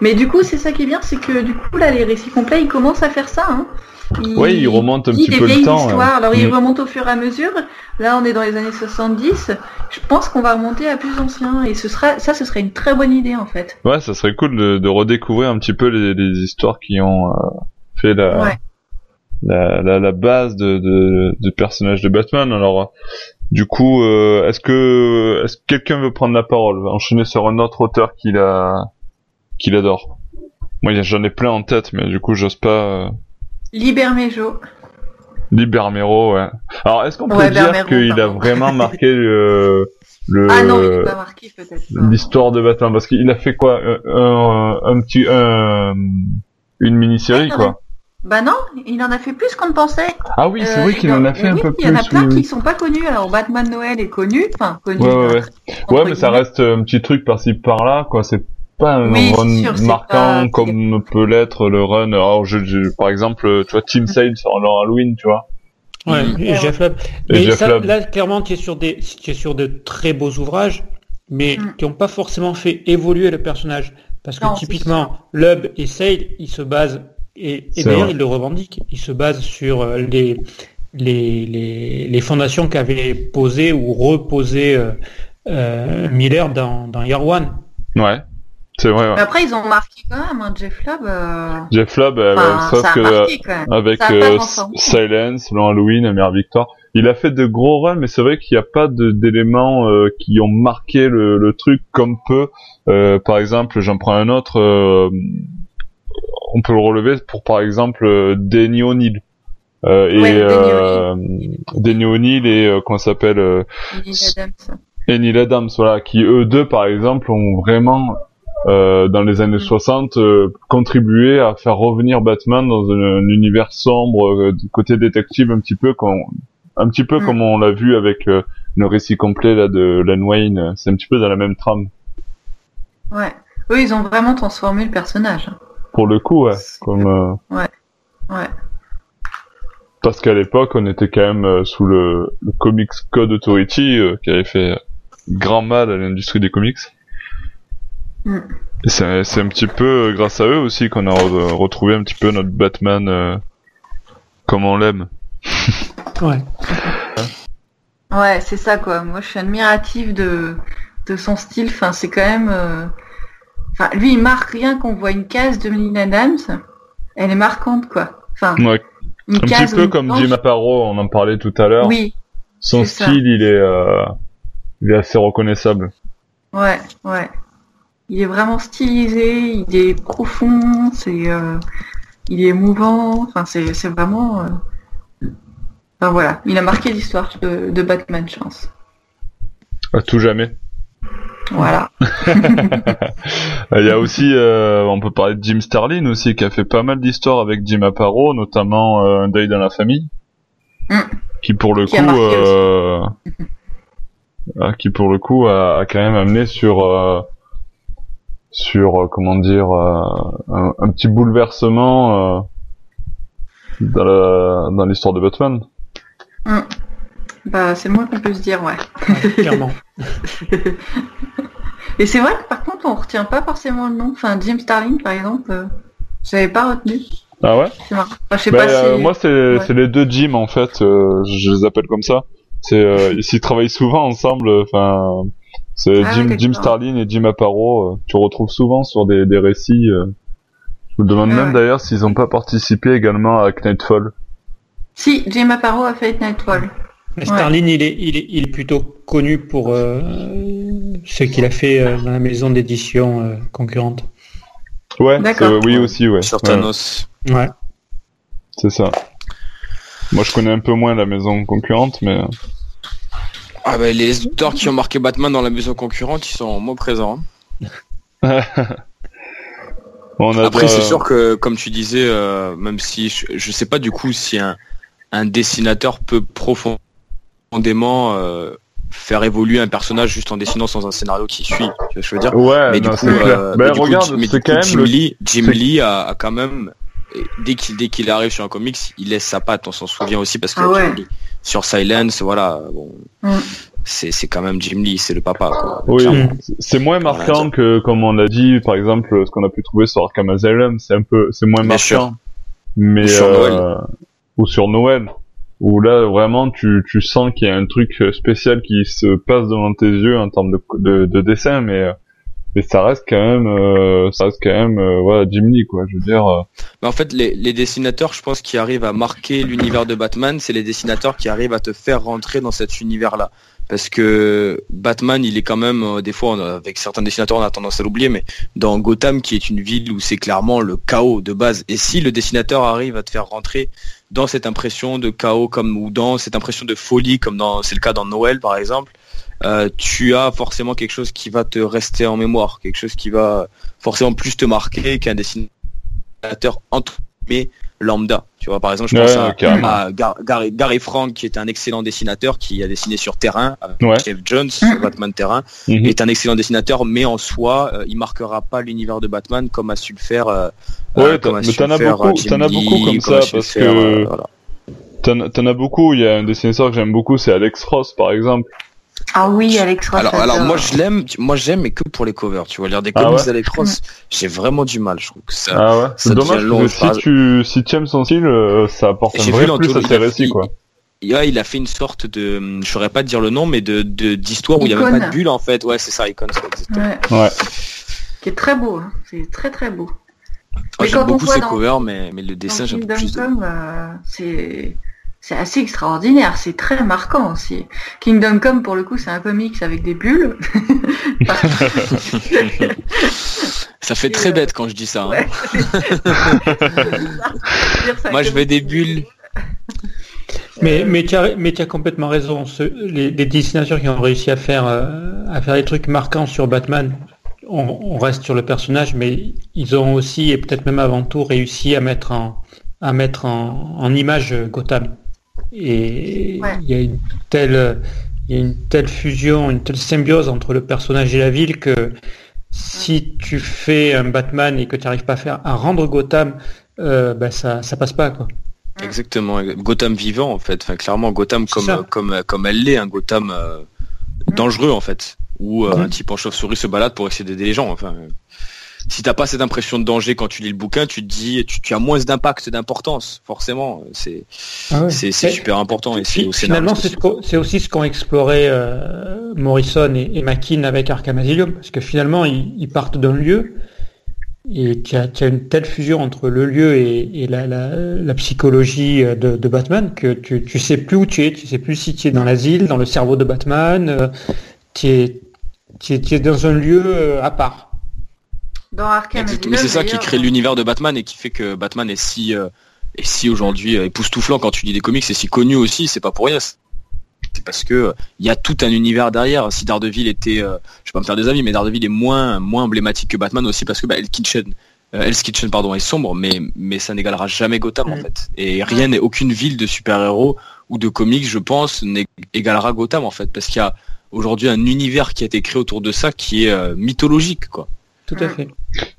Speaker 2: Mais du coup, c'est ça qui est bien, c'est que du coup, là, les récits complets, ils commencent à faire ça. Hein.
Speaker 1: oui, ils remontent un petit peu le temps.
Speaker 2: Histoires. Alors, ils mm. remontent au fur et à mesure. Là, on est dans les années 70. Je pense qu'on va remonter à plus ancien. Et ce sera, ça, ce serait une très bonne idée, en fait.
Speaker 1: Ouais, ça serait cool de, redécouvrir un petit peu les, histoires qui ont euh, fait la, la, la, base de, de, de personnages de Batman. Alors, du coup, euh, est-ce que est-ce que quelqu'un veut prendre la parole, enchaîner sur un autre auteur qu'il a qu'il adore Moi, j'en ai plein en tête, mais du coup, j'ose pas. Euh...
Speaker 2: Libermejo.
Speaker 1: Libermero, ouais. Alors, est-ce qu'on peut dire qu'il a vraiment marqué le, le
Speaker 2: ah non, il pas marqué peut-être.
Speaker 1: L'histoire de Batman, parce qu'il a fait quoi, un, un, petit, un, une mini-série, quoi.
Speaker 2: Bah non, il en a fait plus qu'on ne pensait.
Speaker 1: Ah oui, c'est vrai qu'il en a fait un peu plus.
Speaker 2: Il y en a plein qui sont pas connus. Alors Batman Noël est connu, enfin connu.
Speaker 1: Ouais, ouais, ouais. mais ça reste un petit truc par-ci par-là, quoi. C'est pas un run marquant comme peut l'être le run. Alors, je, par exemple, tu vois, Team Sale sur leur Halloween, tu vois.
Speaker 3: Ouais, et Jeff Lubb. Mais ça, là, clairement, tu es sur des, tu es sur de très beaux ouvrages, mais mm. qui n'ont pas forcément fait évoluer le personnage. Parce que typiquement, Lubb et Sale, ils se basent, et, d'ailleurs, ils le revendiquent, ils se basent sur euh, les, les, les, les fondations qu'avait posées ou reposées euh, euh, Miller dans, dans Year One.
Speaker 1: Ouais. C'est vrai.
Speaker 2: Ouais. Après, ils ont marqué quand même, hein, Jeff. Euh...
Speaker 1: Jeff euh, sauf que avec euh, Silence, Long Halloween, Amère Victoire, il a fait de gros runs, mais c'est vrai qu'il n'y a pas d'éléments euh, qui ont marqué le, le truc comme peu. Euh, par exemple, j'en prends un autre. On peut le relever pour par exemple Denny O'Neill. Euh, et euh, Denny O'Neill et euh, comment s'appelle euh, et Neil Adams voilà qui eux deux par exemple ont vraiment euh, dans les années 60 euh, contribué à faire revenir Batman dans un, univers sombre du côté détective un petit peu comme un petit peu mm. comme on l'a vu avec le récit complet là de Len Wayne c'est un petit peu dans la même trame.
Speaker 2: Ouais. Eux ils ont vraiment transformé le personnage
Speaker 1: pour le coup ouais comme
Speaker 2: ouais ouais
Speaker 1: parce qu'à l'époque, on était quand même euh, sous le, Comics Code Authority, euh, qui avait fait grand mal à l'industrie des comics. Mm. Et c'est un petit peu euh, grâce à eux aussi qu'on a retrouvé un petit peu notre Batman comme on l'aime.
Speaker 3: ouais.
Speaker 2: Ouais, c'est ça quoi. Moi, je suis admirative de, de son style. Enfin, c'est quand même. Enfin, lui, il marque rien qu'on voit une case de Melina Adams. Elle est marquante quoi. Enfin.
Speaker 1: Ouais un petit peu comme Jim Aparo, on en parlait tout à l'heure.
Speaker 2: Oui.
Speaker 1: Son style, il est, euh, il est assez reconnaissable.
Speaker 2: Ouais, ouais. Il est vraiment stylisé, il est profond, c'est, euh, il est émouvant. Enfin, c'est, c'est vraiment. Euh... Enfin voilà, il a marqué l'histoire de, de Batman, je pense.
Speaker 1: À tout jamais.
Speaker 2: Voilà.
Speaker 1: Il y a aussi, euh, on peut parler de Jim Starlin aussi, qui a fait pas mal d'histoires avec Jim Aparo, notamment euh, Un deuil dans la famille, mm. qui pour le coup, euh, ah, qui pour le coup a, quand même amené sur, sur comment dire, un, petit bouleversement dans l'histoire de Batman.
Speaker 2: Mm. Bah, c'est le moins qu'on peut se dire, ouais.
Speaker 3: clairement.
Speaker 2: Et c'est vrai que par contre, on retient pas forcément le nom. Enfin, Jim Starling, par exemple, euh, j'avais pas retenu.
Speaker 1: Ah ouais? Je sais pas euh, Moi, c'est les deux Jim, en fait. Euh, je les appelle comme ça. C'est euh, ils travaillent souvent ensemble. Enfin, c'est ah Jim, Jim Starlin et Jim Aparo. tu retrouves souvent sur des, des récits. je me demande ah même d'ailleurs s'ils ont pas participé également à Knightfall.
Speaker 2: Si, Jim Aparo a fait Knightfall.
Speaker 3: Starlin, il, est, il, est, il est plutôt connu pour euh, ce qu'il a fait euh, dans la maison d'édition euh, concurrente.
Speaker 1: Ouais, oui aussi, ouais.
Speaker 4: Sur Thanos.
Speaker 3: Ouais.
Speaker 1: C'est ça. Moi, je connais un peu moins la maison concurrente, mais.
Speaker 4: Ah bah, les auteurs qui ont marqué Batman dans la maison concurrente, ils sont en mot présent. Hein. Après, c'est sûr que, comme tu disais, même si je, je sais pas du coup si un, un dessinateur peut profondément profondément euh, faire évoluer un personnage juste en dessinant sans un scénario qui suit. Tu vois ce que je veux dire
Speaker 1: Ouais, mais du coup, euh,
Speaker 4: mais regarde, mais Jim, le... Lee, Jim Lee a, a, quand même dès qu'il dès qu'il arrive sur un comics, il laisse sa patte. On s'en souvient aussi parce que
Speaker 2: ah
Speaker 4: sur Silence, voilà, bon. Mm. C'est, c'est quand même Jim Lee, c'est le papa. Quoi,
Speaker 1: oui, c'est moins marquant que, comme on l'a dit, par exemple, ce qu'on a pu trouver sur Arkham Asylum, c'est un peu, c'est moins marquant. Mais ou sur Noël. Euh, ou sur Noël où là vraiment tu, tu sens qu'il y a un truc spécial qui se passe devant tes yeux en termes de, de, de dessin mais mais ça reste quand même euh, ça reste quand même euh, voilà Jim quoi je veux dire euh.
Speaker 4: mais en fait les, les dessinateurs je pense qui arrivent à marquer l'univers de Batman c'est les dessinateurs qui arrivent à te faire rentrer dans cet univers là parce que Batman, il est quand même, euh, des fois, avec certains dessinateurs, on a tendance à l'oublier, mais dans Gotham, qui est une ville où c'est clairement le chaos de base, et si le dessinateur arrive à te faire rentrer dans cette impression de chaos, comme ou dans cette impression de folie, comme dans c'est le cas dans Noël par exemple, euh, tu as forcément quelque chose qui va te rester en mémoire, quelque chose qui va forcément plus te marquer qu'un dessinateur entre mais lambda. Tu vois, par exemple, je pense à, Gary, Gary, Frank, qui est un excellent dessinateur, qui a dessiné sur terrain, avec Jeff Jones, mm. Batman terrain, mm-hmm. est un excellent dessinateur, mais en soi, euh, il marquera pas l'univers de Batman comme a su le faire. Euh,
Speaker 1: ouais, euh, mais t'en as beaucoup, t'en as beaucoup comme, ça, parce que. T'en as beaucoup. Il y a un dessinateur que j'aime beaucoup, c'est Alex Ross, par exemple.
Speaker 2: Ah oui, Alex Ross.
Speaker 4: Alors, alors moi je l'aime, moi j'aime, mais que pour les covers. Tu vois, lire des ah comics d'Alex Ross, j'ai vraiment du mal. Je trouve que ça.
Speaker 1: Ah ouais. C'est dommage long, si tu si tu aimes son style, euh, ça apporte un vrai plus à ses récits, quoi.
Speaker 4: Il, il a fait une sorte de, je saurais pas dire le nom, mais de d'histoire où il y avait pas de bulle en fait. Ouais, c'est ça, Icon.
Speaker 2: Ouais. ouais. Qui est très beau, hein. c'est très très beau.
Speaker 4: Oh, j'aime beaucoup ses covers, mais mais le dessin j'aime plus.
Speaker 2: Euh, c'est c'est assez extraordinaire, c'est très marquant aussi. Kingdom Come, pour le coup, c'est un comics avec des bulles.
Speaker 4: ça fait très bête quand je dis ça. Hein. Moi, je veux des bulles.
Speaker 3: Mais, mais tu as, mais as complètement raison. les, dessinateurs qui ont réussi à faire, euh, à faire des trucs marquants sur Batman, on, reste sur le personnage, mais ils ont aussi, et peut-être même avant tout, réussi à mettre en, à mettre en image Gotham. Et il y a une telle, il y a une telle fusion, une telle symbiose entre le personnage et la ville que si tu fais un Batman et que tu n'arrives pas à faire à rendre Gotham, euh, ben ça, ça passe pas quoi.
Speaker 4: Exactement, Gotham vivant en fait. Enfin, clairement Gotham comme comme comme elle l'est, un Gotham euh, dangereux en fait, où euh, un type en chauve-souris se balade pour essayer d'aider les gens. Enfin, si t'as pas cette impression de danger quand tu lis le bouquin, tu te dis, tu, as moins d'impact, d'importance, forcément. C'est ah c'est super important. Et
Speaker 3: finalement, c'est aussi ce qu'ont exploré euh, Morrison et, et avec Arkham Asylum, parce que finalement, ils, partent d'un lieu et tu as, une telle fusion entre le lieu et, la, psychologie de, Batman que tu, tu sais plus où tu es, tu sais plus si tu es dans l'asile, dans le cerveau de Batman, euh, tu es, tu es dans un lieu euh, à part.
Speaker 4: Mais c'est ça qui crée l'univers de Batman et qui fait que Batman est si, euh, est si aujourd'hui euh, époustouflant quand tu lis des comics, c'est si connu aussi, c'est pas pour rien. C'est parce que il y a tout un univers derrière. Si Daredevil était, euh, je vais pas me faire des avis, mais Daredevil est moins, moins emblématique que Batman aussi parce que bah, Kitchen, Hell's Kitchen pardon est sombre, mais mais ça n'égalera jamais Gotham en mm. fait. Et rien n'est aucune ville de super-héros ou de comics, je pense, n'égalera Gotham en fait, parce qu'il y a aujourd'hui un univers qui a été créé autour de ça qui est mythologique quoi.
Speaker 3: Tout à fait.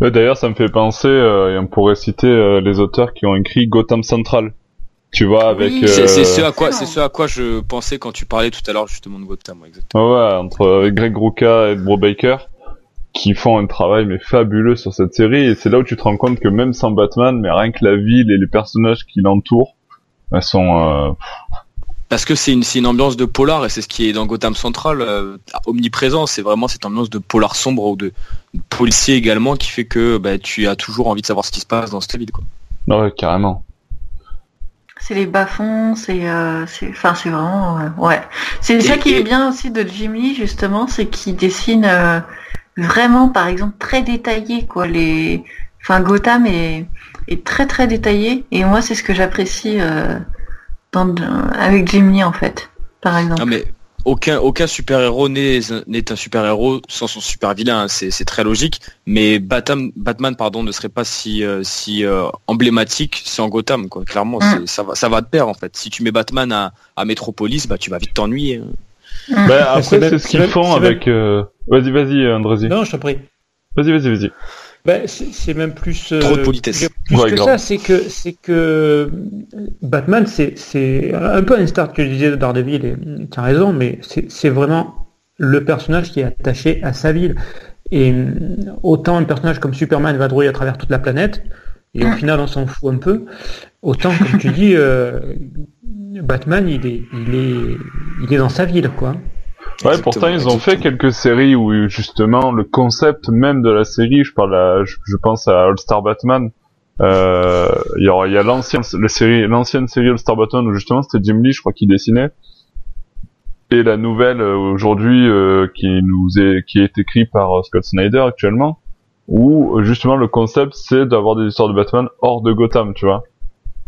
Speaker 1: D'ailleurs, ça me fait penser, euh, et on pourrait citer euh, les auteurs qui ont écrit Gotham Central. Tu vois, avec.
Speaker 4: C'est ce à quoi, c'est ce à quoi je pensais quand tu parlais tout à l'heure justement de Gotham,
Speaker 1: exactement. Ouais, entre Greg Rucka et Bro Baker, qui font un travail mais fabuleux sur cette série, et c'est là où tu te rends compte que même sans Batman, mais rien que la ville et les personnages qui l'entourent, elles sont
Speaker 4: parce que c'est une, une ambiance de polar et c'est ce qui est dans Gotham Central euh, omniprésent. C'est vraiment cette ambiance de polar sombre ou de, policier également qui fait que bah, tu as toujours envie de savoir ce qui se passe dans cette ville. Quoi.
Speaker 1: Ouais, carrément.
Speaker 2: C'est les bas-fonds, c'est, euh, enfin, c'est vraiment, euh, ouais. C'est ça qui est bien aussi de Jimmy justement, c'est qu'il dessine euh, vraiment, par exemple, très détaillé, quoi. Les, enfin, Gotham est, est très très détaillé et moi c'est ce que j'apprécie avec Jimmy en fait, par exemple.
Speaker 4: Mais aucun aucun super héros n'est un super héros sans son super vilain, hein. c'est très logique. Mais Batman Batman pardon ne serait pas si euh, si euh, emblématique sans Gotham quoi. Clairement mm. ça va ça va te perdre en fait. Si tu mets Batman à, à Metropolis, bah tu vas vite t'ennuyer.
Speaker 1: Hein. Mm. Bah, après c'est ce qu'ils font avec. Euh, vas-y vas-y Andrézy.
Speaker 3: Non je t'en prie.
Speaker 1: Vas-y vas-y vas-y.
Speaker 3: Ben, c'est même plus.
Speaker 4: Euh, Trop de politesse.
Speaker 3: Plus que ça, c'est que, c'est que Batman, c'est un peu un star que tu disais de Daredevil, et tu as raison, mais c'est vraiment le personnage qui est attaché à sa ville. Et autant un personnage comme Superman va drouiller à travers toute la planète, et au final on s'en fout un peu, autant comme tu dis, euh, Batman il est, il est, il est dans sa ville, quoi.
Speaker 1: Ouais, pourtant ils ont fait quelques séries où justement le concept même de la série, je parle, à, je, pense à All Star Batman. Euh, il y a, y a l'ancienne, la série, l'ancienne série All Star Batman où justement c'était Jim Lee, je crois, qui dessinait. Et la nouvelle euh, aujourd'hui euh, qui nous est, qui est écrite par Scott Snyder actuellement, où justement le concept c'est d'avoir des histoires de Batman hors de Gotham, tu vois.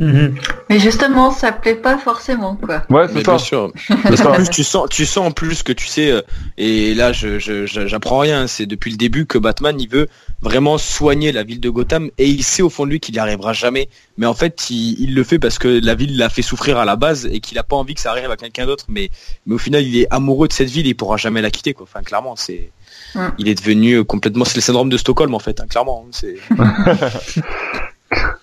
Speaker 2: Mhm. Mais justement, ça plaît pas forcément, quoi.
Speaker 1: Ouais, c'est ça.
Speaker 4: Bien sûr. Parce qu'en plus, tu sens, tu sens en plus que tu sais, euh, et là, je, j'apprends rien. C'est depuis le début que Batman, il veut vraiment soigner la ville de Gotham, et il sait au fond de lui qu'il n'y arrivera jamais. Mais en fait, il, le fait parce que la ville l'a fait souffrir à la base et qu'il a pas envie que ça arrive à quelqu'un d'autre. Mais, mais au final, il est amoureux de cette ville, et il pourra jamais la quitter, quoi. Enfin, clairement, c'est. Il est devenu complètement, c'est le syndrome de Stockholm en fait, hein, clairement. Hein, c'est.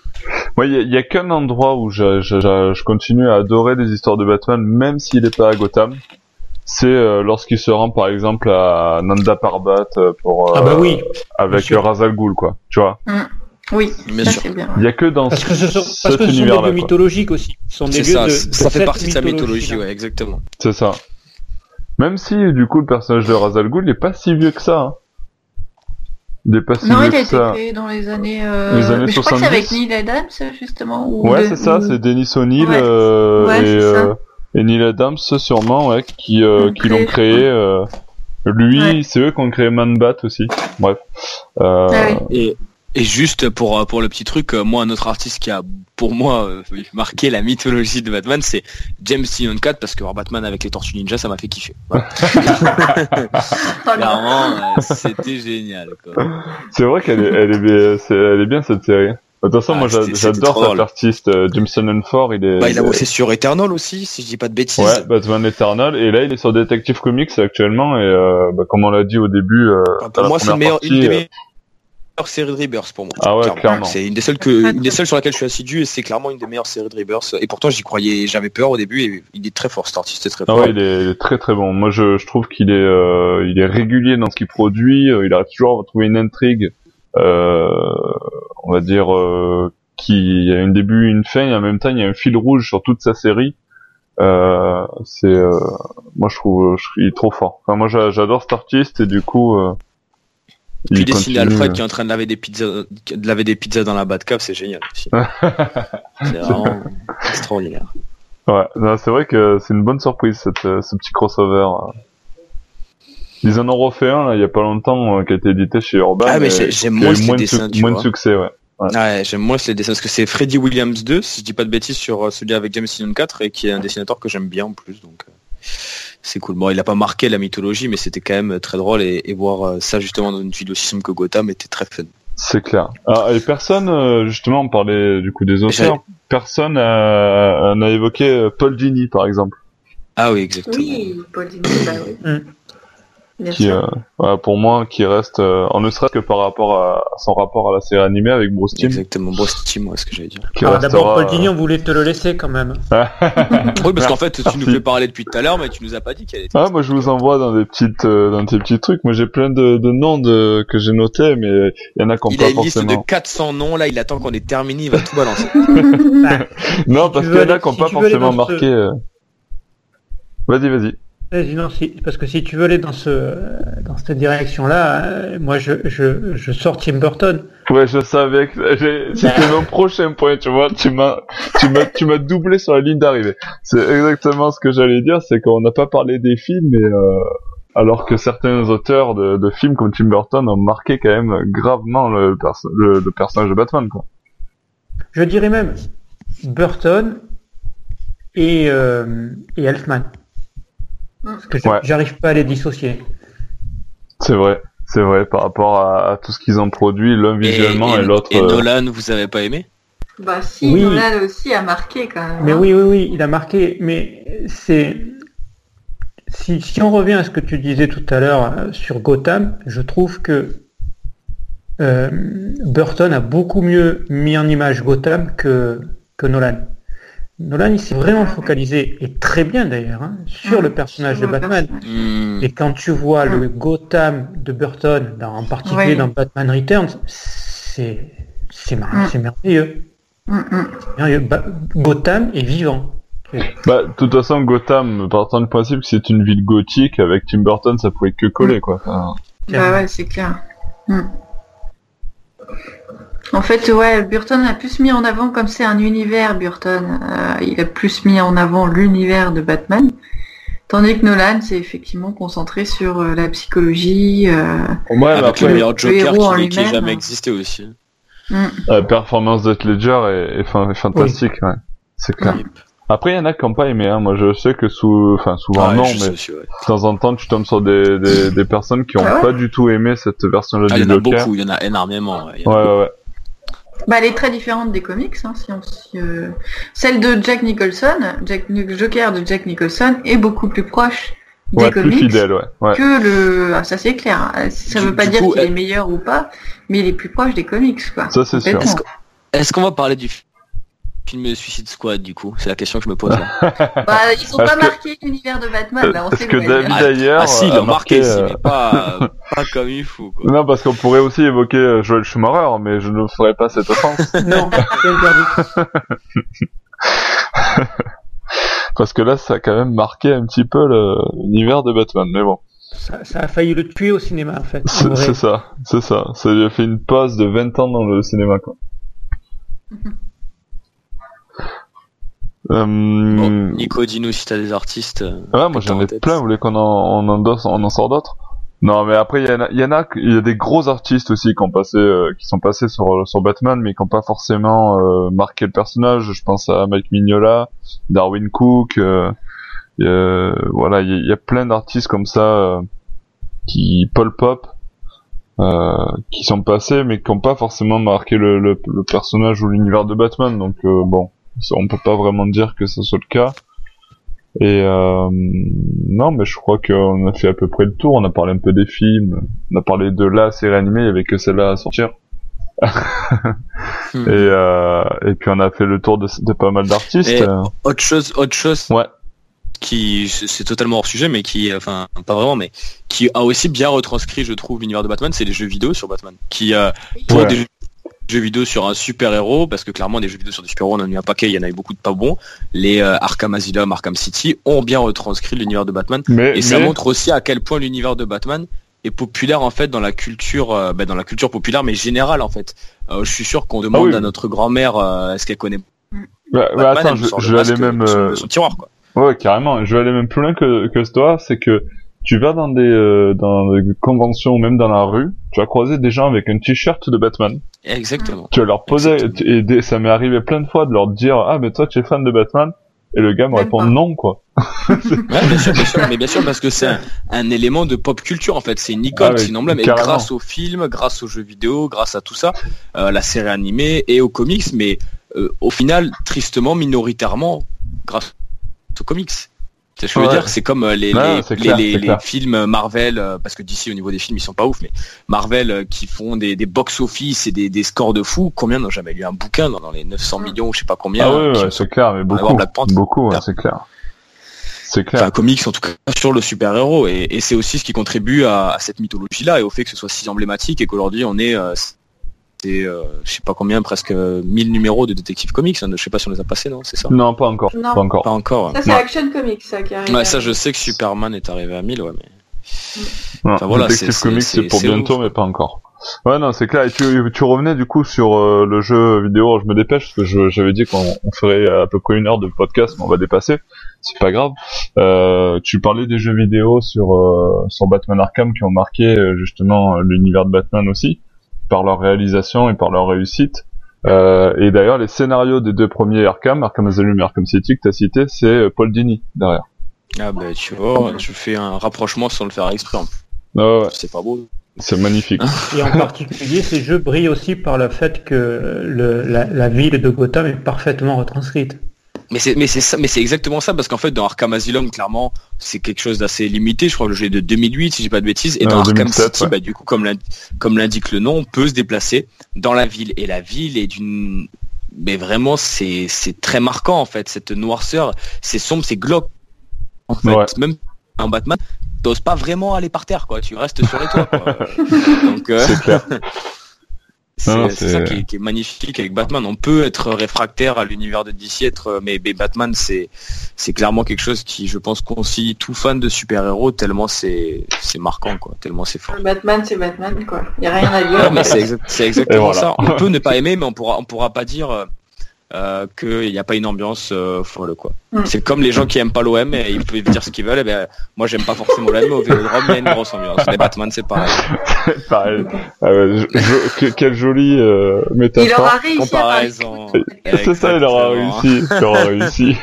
Speaker 1: Moi, il y, a, qu'un endroit où je, je, je, continue à adorer les histoires de Batman, même s'il n'est pas à Gotham. C'est euh, lorsqu'il se rend, par exemple, à Nanda Parbat euh, pour
Speaker 3: ah bah oui,
Speaker 1: avec Razal Ghul, quoi. Tu vois.
Speaker 2: Mm. Oui, bien sûr.
Speaker 1: Il y a que dans
Speaker 3: parce que ce sont, parce que ce sont des lieux mythologiques aussi. Ce sont des
Speaker 4: ça,
Speaker 3: de,
Speaker 4: ça fait partie de sa mythologie, ouais, exactement.
Speaker 1: C'est ça. Même si, du coup, le personnage de Razal Ghul n'est pas si vieux que ça. Hein.
Speaker 2: Il pas si non, il a été créé dans les années, euh... les années mais je 70. crois que c'est avec Neil Adams, justement.
Speaker 1: Ou ouais, c'est ça, c'est Dennis O'Neill ouais. euh, ouais, et, euh, et, Neil Adams, sûrement, ouais, qui, euh, qui l'ont créé. Euh, lui, c'est eux qui ont créé Man Bat aussi. Bref.
Speaker 4: Euh, ah oui. Et et juste pour pour le petit truc, euh, moi un autre artiste qui a pour moi euh, marqué la mythologie de Batman, c'est James Tynion 4 parce que voir Batman avec les Tortues Ninja, ça m'a fait kiffer. Voilà. Clairement, euh, c'était génial.
Speaker 1: C'est vrai qu'elle est, elle est, elle est bien cette série. De toute façon, ah, moi j'adore cet artiste, Jameson 4, il est.
Speaker 4: Bah, il a bossé sur Eternal aussi, si je dis pas de bêtises.
Speaker 1: Ouais, Batman Eternal, et là il est sur Detective Comics actuellement, et euh, bah, comme on l'a dit au début. Euh,
Speaker 4: pour moi, c'est une des meilleures série de Rebirth pour moi.
Speaker 1: Ah ouais, clairement.
Speaker 4: C'est une des seules que, une des seules sur laquelle je suis assidu et c'est clairement une des meilleures séries de Rebirth. Et pourtant, j'y croyais, j'avais peur au début et il est très fort, cet artiste est très fort.
Speaker 1: Ah ouais, il est, très très bon. Moi, je, je trouve qu'il est, euh, il est régulier dans ce qu'il produit. Euh, il a toujours trouvé une intrigue, euh, on va dire, euh, qui a un début, une fin et en même temps, il y a un fil rouge sur toute sa série. Euh, c'est, euh, moi, je trouve, je, il est trop fort. Enfin, moi, j'adore cet artiste et du coup,
Speaker 4: puis dessiner Alfred qui est en train de laver des pizzas, de laver des pizzas dans la Batcave, c'est génial. c'est vraiment extraordinaire.
Speaker 1: Ouais, c'est vrai que c'est une bonne surprise cette, euh, ce petit crossover. Ils en ont refait un là, il y a pas longtemps euh, qui a été édité chez Urban.
Speaker 4: Ah mais j'aime moins les dessins,
Speaker 1: moins de succès, ouais.
Speaker 4: Ouais, j'aime moins les dessins parce que c'est Freddy Williams 2, si je dis pas de bêtises sur euh, celui avec James Tynion 4 et qui est un dessinateur que j'aime bien en plus donc c'est cool. Bon, il a pas marqué la mythologie, mais c'était quand même très drôle et, voir euh, ça justement dans une ville aussi simple que Gotham était très fun.
Speaker 1: C'est clair. Ah, et personne, euh, justement, on parlait du coup des auteurs, personne n'a évoqué euh, Paul Dini, par exemple.
Speaker 4: Ah oui, exactement.
Speaker 2: Oui, Paul Dini, bah oui.
Speaker 1: Qui, euh, pour moi, qui reste, euh, en ne serait-ce que par rapport à, son rapport à la série animée avec Bruce Timm.
Speaker 4: Exactement, Bruce Timm, moi, ce que j'allais dire.
Speaker 3: Ah, D'abord, Paul Dini, on voulait te le laisser quand même.
Speaker 4: oui, parce qu'en fait, tu nous fais parler depuis tout à l'heure, mais tu nous as pas dit qu'elle était.
Speaker 1: Ah, moi, je vous envoie dans des petites, euh, dans des petits trucs. Moi, j'ai plein de, de noms de, que j'ai notés, mais il y en a qui n'ont pas forcément. Il a une liste
Speaker 4: de 400 noms, là, il attend qu'on ait terminé, il va tout balancer.
Speaker 1: non, parce qu'il y en a qui n'ont pas forcément marqué. Euh. Vas-y, vas-y.
Speaker 3: Non, parce que si tu veux aller dans ce dans cette direction-là, euh, moi je, je, je sors Tim Burton.
Speaker 1: Ouais, je savais que c'était mon prochain point, tu vois, tu m'as tu m'as tu m'as doublé sur la ligne d'arrivée. C'est exactement ce que j'allais dire, c'est qu'on n'a pas parlé des films, mais euh, alors que certains auteurs de, de, films comme Tim Burton ont marqué quand même gravement le, le, personnage de Batman, quoi.
Speaker 3: Je dirais même Burton et euh, et Elfman. Parce que j'arrive pas à les dissocier.
Speaker 1: C'est vrai, c'est vrai, par rapport à, tout ce qu'ils ont produit, l'un visuellement et, l'autre.
Speaker 4: Et, euh, Nolan, vous avez pas aimé?
Speaker 2: Bah si, Nolan aussi a marqué quand même.
Speaker 3: Mais hein. oui, oui, oui, il a marqué, mais c'est. Si, si on revient à ce que tu disais tout à l'heure euh, sur Gotham, je trouve que euh, Burton a beaucoup mieux mis en image Gotham que, que Nolan. Nolan il s'est vraiment focalisé, et très bien d'ailleurs, hein, sur le personnage de Batman. Hmm. Et quand tu vois le Gotham de Burton, en particulier dans Batman Returns, c'est c'est merveilleux. Gotham est vivant.
Speaker 1: Bah, de toute façon, Gotham, partant du principe que c'est une ville gothique, avec Tim Burton, ça pouvait que coller, quoi.
Speaker 2: Bah ouais, c'est clair. En fait, ouais, Burton a plus mis en avant, comme c'est un univers, Burton, euh, il a plus mis en avant l'univers de Batman. Tandis que Nolan s'est effectivement concentré sur euh, la psychologie. Euh,
Speaker 4: ouais, avec le meilleur Joker qui, qui jamais existé aussi.
Speaker 1: Mm. La performance de Ledger est, fantastique, ouais. c'est clair. Après, il y en a qui n'ont pas aimé. Hein. Moi, je sais que sous, enfin, souvent non, mais de temps en temps, tu tombes sur des, des, personnes qui n'ont ah pas du tout aimé cette version de
Speaker 4: ah, Il y en a beaucoup, il y en a énormément.
Speaker 1: Ouais, ouais, ouais.
Speaker 2: Bah, elle est très différente des comics. Hein, si euh, Celle de Jack Nicholson, Jack, le Joker de Jack Nicholson, est beaucoup plus proche des comics
Speaker 1: fidèle, ouais.
Speaker 2: que le. Ah, ça c'est clair. Hein. Ça veut pas dire qu'il est meilleur ou pas, mais il est plus proche des comics, quoi.
Speaker 1: Ça c'est sûr.
Speaker 4: Est-ce qu'on va parler du film Suicide Squad du coup C'est la question que je me pose. Là.
Speaker 2: bah, ils ont pas marqué l'univers de Batman. Bah, on
Speaker 1: parce que David
Speaker 4: ah,
Speaker 1: d'ailleurs.
Speaker 4: Ah, si, ils l'ont marqué, si, mais pas, pas comme il faut. Quoi.
Speaker 1: Non, parce qu'on pourrait aussi évoquer Joel Schumacher, mais je ne ferai pas cette offense.
Speaker 3: non,
Speaker 1: parce que là, ça a quand même marqué un petit peu l'univers de Batman, mais bon.
Speaker 3: Ça, ça, a failli le tuer au cinéma, en fait.
Speaker 1: C'est ça, c'est ça. Ça lui a fait une pause de 20 ans dans le cinéma, quoi.
Speaker 4: Euh... bon, Nico, dis-nous si t'as des artistes. Euh,
Speaker 1: ouais, moi j'en ai plein, vous voulez qu'on en, on en, on en sort d'autres? Non, mais après, il y, en a, y en a, il y a des gros artistes aussi qui ont passé, euh, qui sont passés sur, sur Batman, mais qui n'ont pas forcément euh, marqué le personnage. Je pense à Mike Mignola, Darwin Cook, voilà, il y, y, a plein d'artistes comme ça qui Paul Pop, euh, qui sont passés mais qui n'ont pas forcément marqué le, le, le personnage ou l'univers de Batman. Donc euh, bon, on peut pas vraiment dire que ce soit le cas. Et euh, non, mais je crois qu'on a fait à peu près le tour. On a parlé un peu des films, on a parlé de la série animée, il y avait que celle-là à sortir. Hmm. et, euh, et puis on a fait le tour de, de pas mal d'artistes.
Speaker 4: Autre chose, autre chose.
Speaker 1: Ouais
Speaker 4: qui c'est totalement hors sujet mais qui enfin pas vraiment mais qui a aussi bien retranscrit je trouve l'univers de Batman c'est les jeux vidéo sur Batman qui euh, pour des jeux vidéo sur un super héros parce que clairement des jeux vidéo sur des super héros on en a eu un paquet il y en avait beaucoup de pas bons. Les euh, Arkham Asylum Arkham City ont bien retranscrit l'univers de Batman. Et ça montre aussi à quel point l'univers de Batman est populaire en fait dans la culture euh, bah, dans la culture populaire mais générale en fait. Je suis sûr qu'on demande ah à notre grand-mère est-ce qu'elle connaît
Speaker 1: bah, bah, attends, je, je vais aller même
Speaker 4: son tiroir quoi.
Speaker 1: Ouais, carrément. Je vais aller même plus loin que, que toi, c'est que tu vas dans des, euh, dans des conventions ou même dans la rue, tu vas croiser des gens avec un t-shirt de Batman.
Speaker 4: Exactement.
Speaker 1: Tu vas leur poser, et ça m'est arrivé plein de fois de leur dire, ah, mais toi, tu es fan de Batman. Et le gars me répond non, quoi.
Speaker 4: ouais, bien sûr, bien sûr, mais bien sûr, parce que c'est un, élément de pop culture, en fait. C'est une icône, ah c'est une emblème. Et grâce aux films, grâce aux jeux vidéo, grâce à tout ça, euh, la série animée et aux comics, mais euh, au final, tristement, minoritairement, grâce comics. Ce je veux dire, c'est comme euh, les, les, films Marvel, euh, parce que d'ici au niveau des films ils sont pas ouf, mais Marvel euh, qui font des, box-office et des, scores de fou. Combien n'ont jamais lu un bouquin dans, les 900 millions, je sais pas combien.
Speaker 1: Ah ouais, c'est clair, mais beaucoup, beaucoup, c'est clair. C'est clair.
Speaker 4: Enfin, comics en tout cas sur le super-héros et, c'est aussi ce qui contribue à, cette mythologie-là et au fait que ce soit si emblématique et qu'aujourd'hui on est c'est euh, je sais pas combien presque 1000 numéros de Detective Comics hein, je sais pas si on les a passés non c'est ça
Speaker 1: non pas encore pas encore.
Speaker 4: Pas encore
Speaker 2: ça c'est Action Comics ça qui arrive.
Speaker 4: Ouais, ça je sais que Superman est arrivé à 1000 ouais mais
Speaker 1: enfin, voilà, Detective Comics c'est pour bientôt mais pas encore. Ouais non c'est clair. Et tu, tu revenais du coup sur euh, le jeu vidéo. Je me dépêche parce que j'avais dit qu'on ferait à peu près une heure de podcast mais on va dépasser. C'est pas grave. Euh, tu parlais des jeux vidéo sur euh, sur Batman Arkham qui ont marqué justement l'univers de Batman aussi par leur réalisation et par leur réussite. Euh, et d'ailleurs, les scénarios des deux premiers Arkham, Arkham Asylum et Arkham City que t'as cité, c'est euh, Paul Dini derrière.
Speaker 4: Ah bah tu vois, je fais un rapprochement sans le faire exprès.
Speaker 1: Ah ouais.
Speaker 4: C'est pas beau.
Speaker 1: C'est magnifique.
Speaker 3: Et en particulier, ces jeux brillent aussi par le fait que le, la, la ville de Gotham est parfaitement retranscrite.
Speaker 4: Mais c'est mais c'est ça mais c'est exactement ça parce qu'en fait dans Arkham Asylum clairement c'est quelque chose d'assez limité. Je crois que le jeu est de 2008 si j'ai pas de bêtises. Et dans Arkham City bah du coup comme comme l'indique le nom on peut se déplacer dans la ville. Et la ville est d'une mais vraiment c'est c'est très marquant en fait. Cette noirceur c'est sombre c'est glauque. En fait même en Batman t'oses pas vraiment aller par terre quoi. Tu restes sur les toits quoi. donc euh... C'est ça qui est, magnifique avec Batman. On peut être réfractaire à l'univers de DC, être, mais, Batman, c'est c'est clairement quelque chose qui, je pense, concilie tout fan de super-héros tellement c'est c'est marquant, quoi. Tellement c'est fort.
Speaker 2: Batman, c'est Batman, quoi. Il y a rien à dire.
Speaker 4: c'est exactement ça. On peut ne pas aimer, mais on pourra on pourra pas dire euh, euh, qu'il n'y a pas une ambiance euh, folle quoi. Mm. C'est comme les gens qui aiment pas l'OM et ils peuvent dire ce qu'ils veulent. Et ben, moi j'aime pas forcément l'OM, mais au Vélodrome il y a une grosse ambiance. Les Batman c'est pareil.
Speaker 1: pareil. Ah quelle jolie euh, métaphore.
Speaker 2: Il aura réussi. Comparaison.
Speaker 1: C'est ça, il aura réussi. Il aura réussi.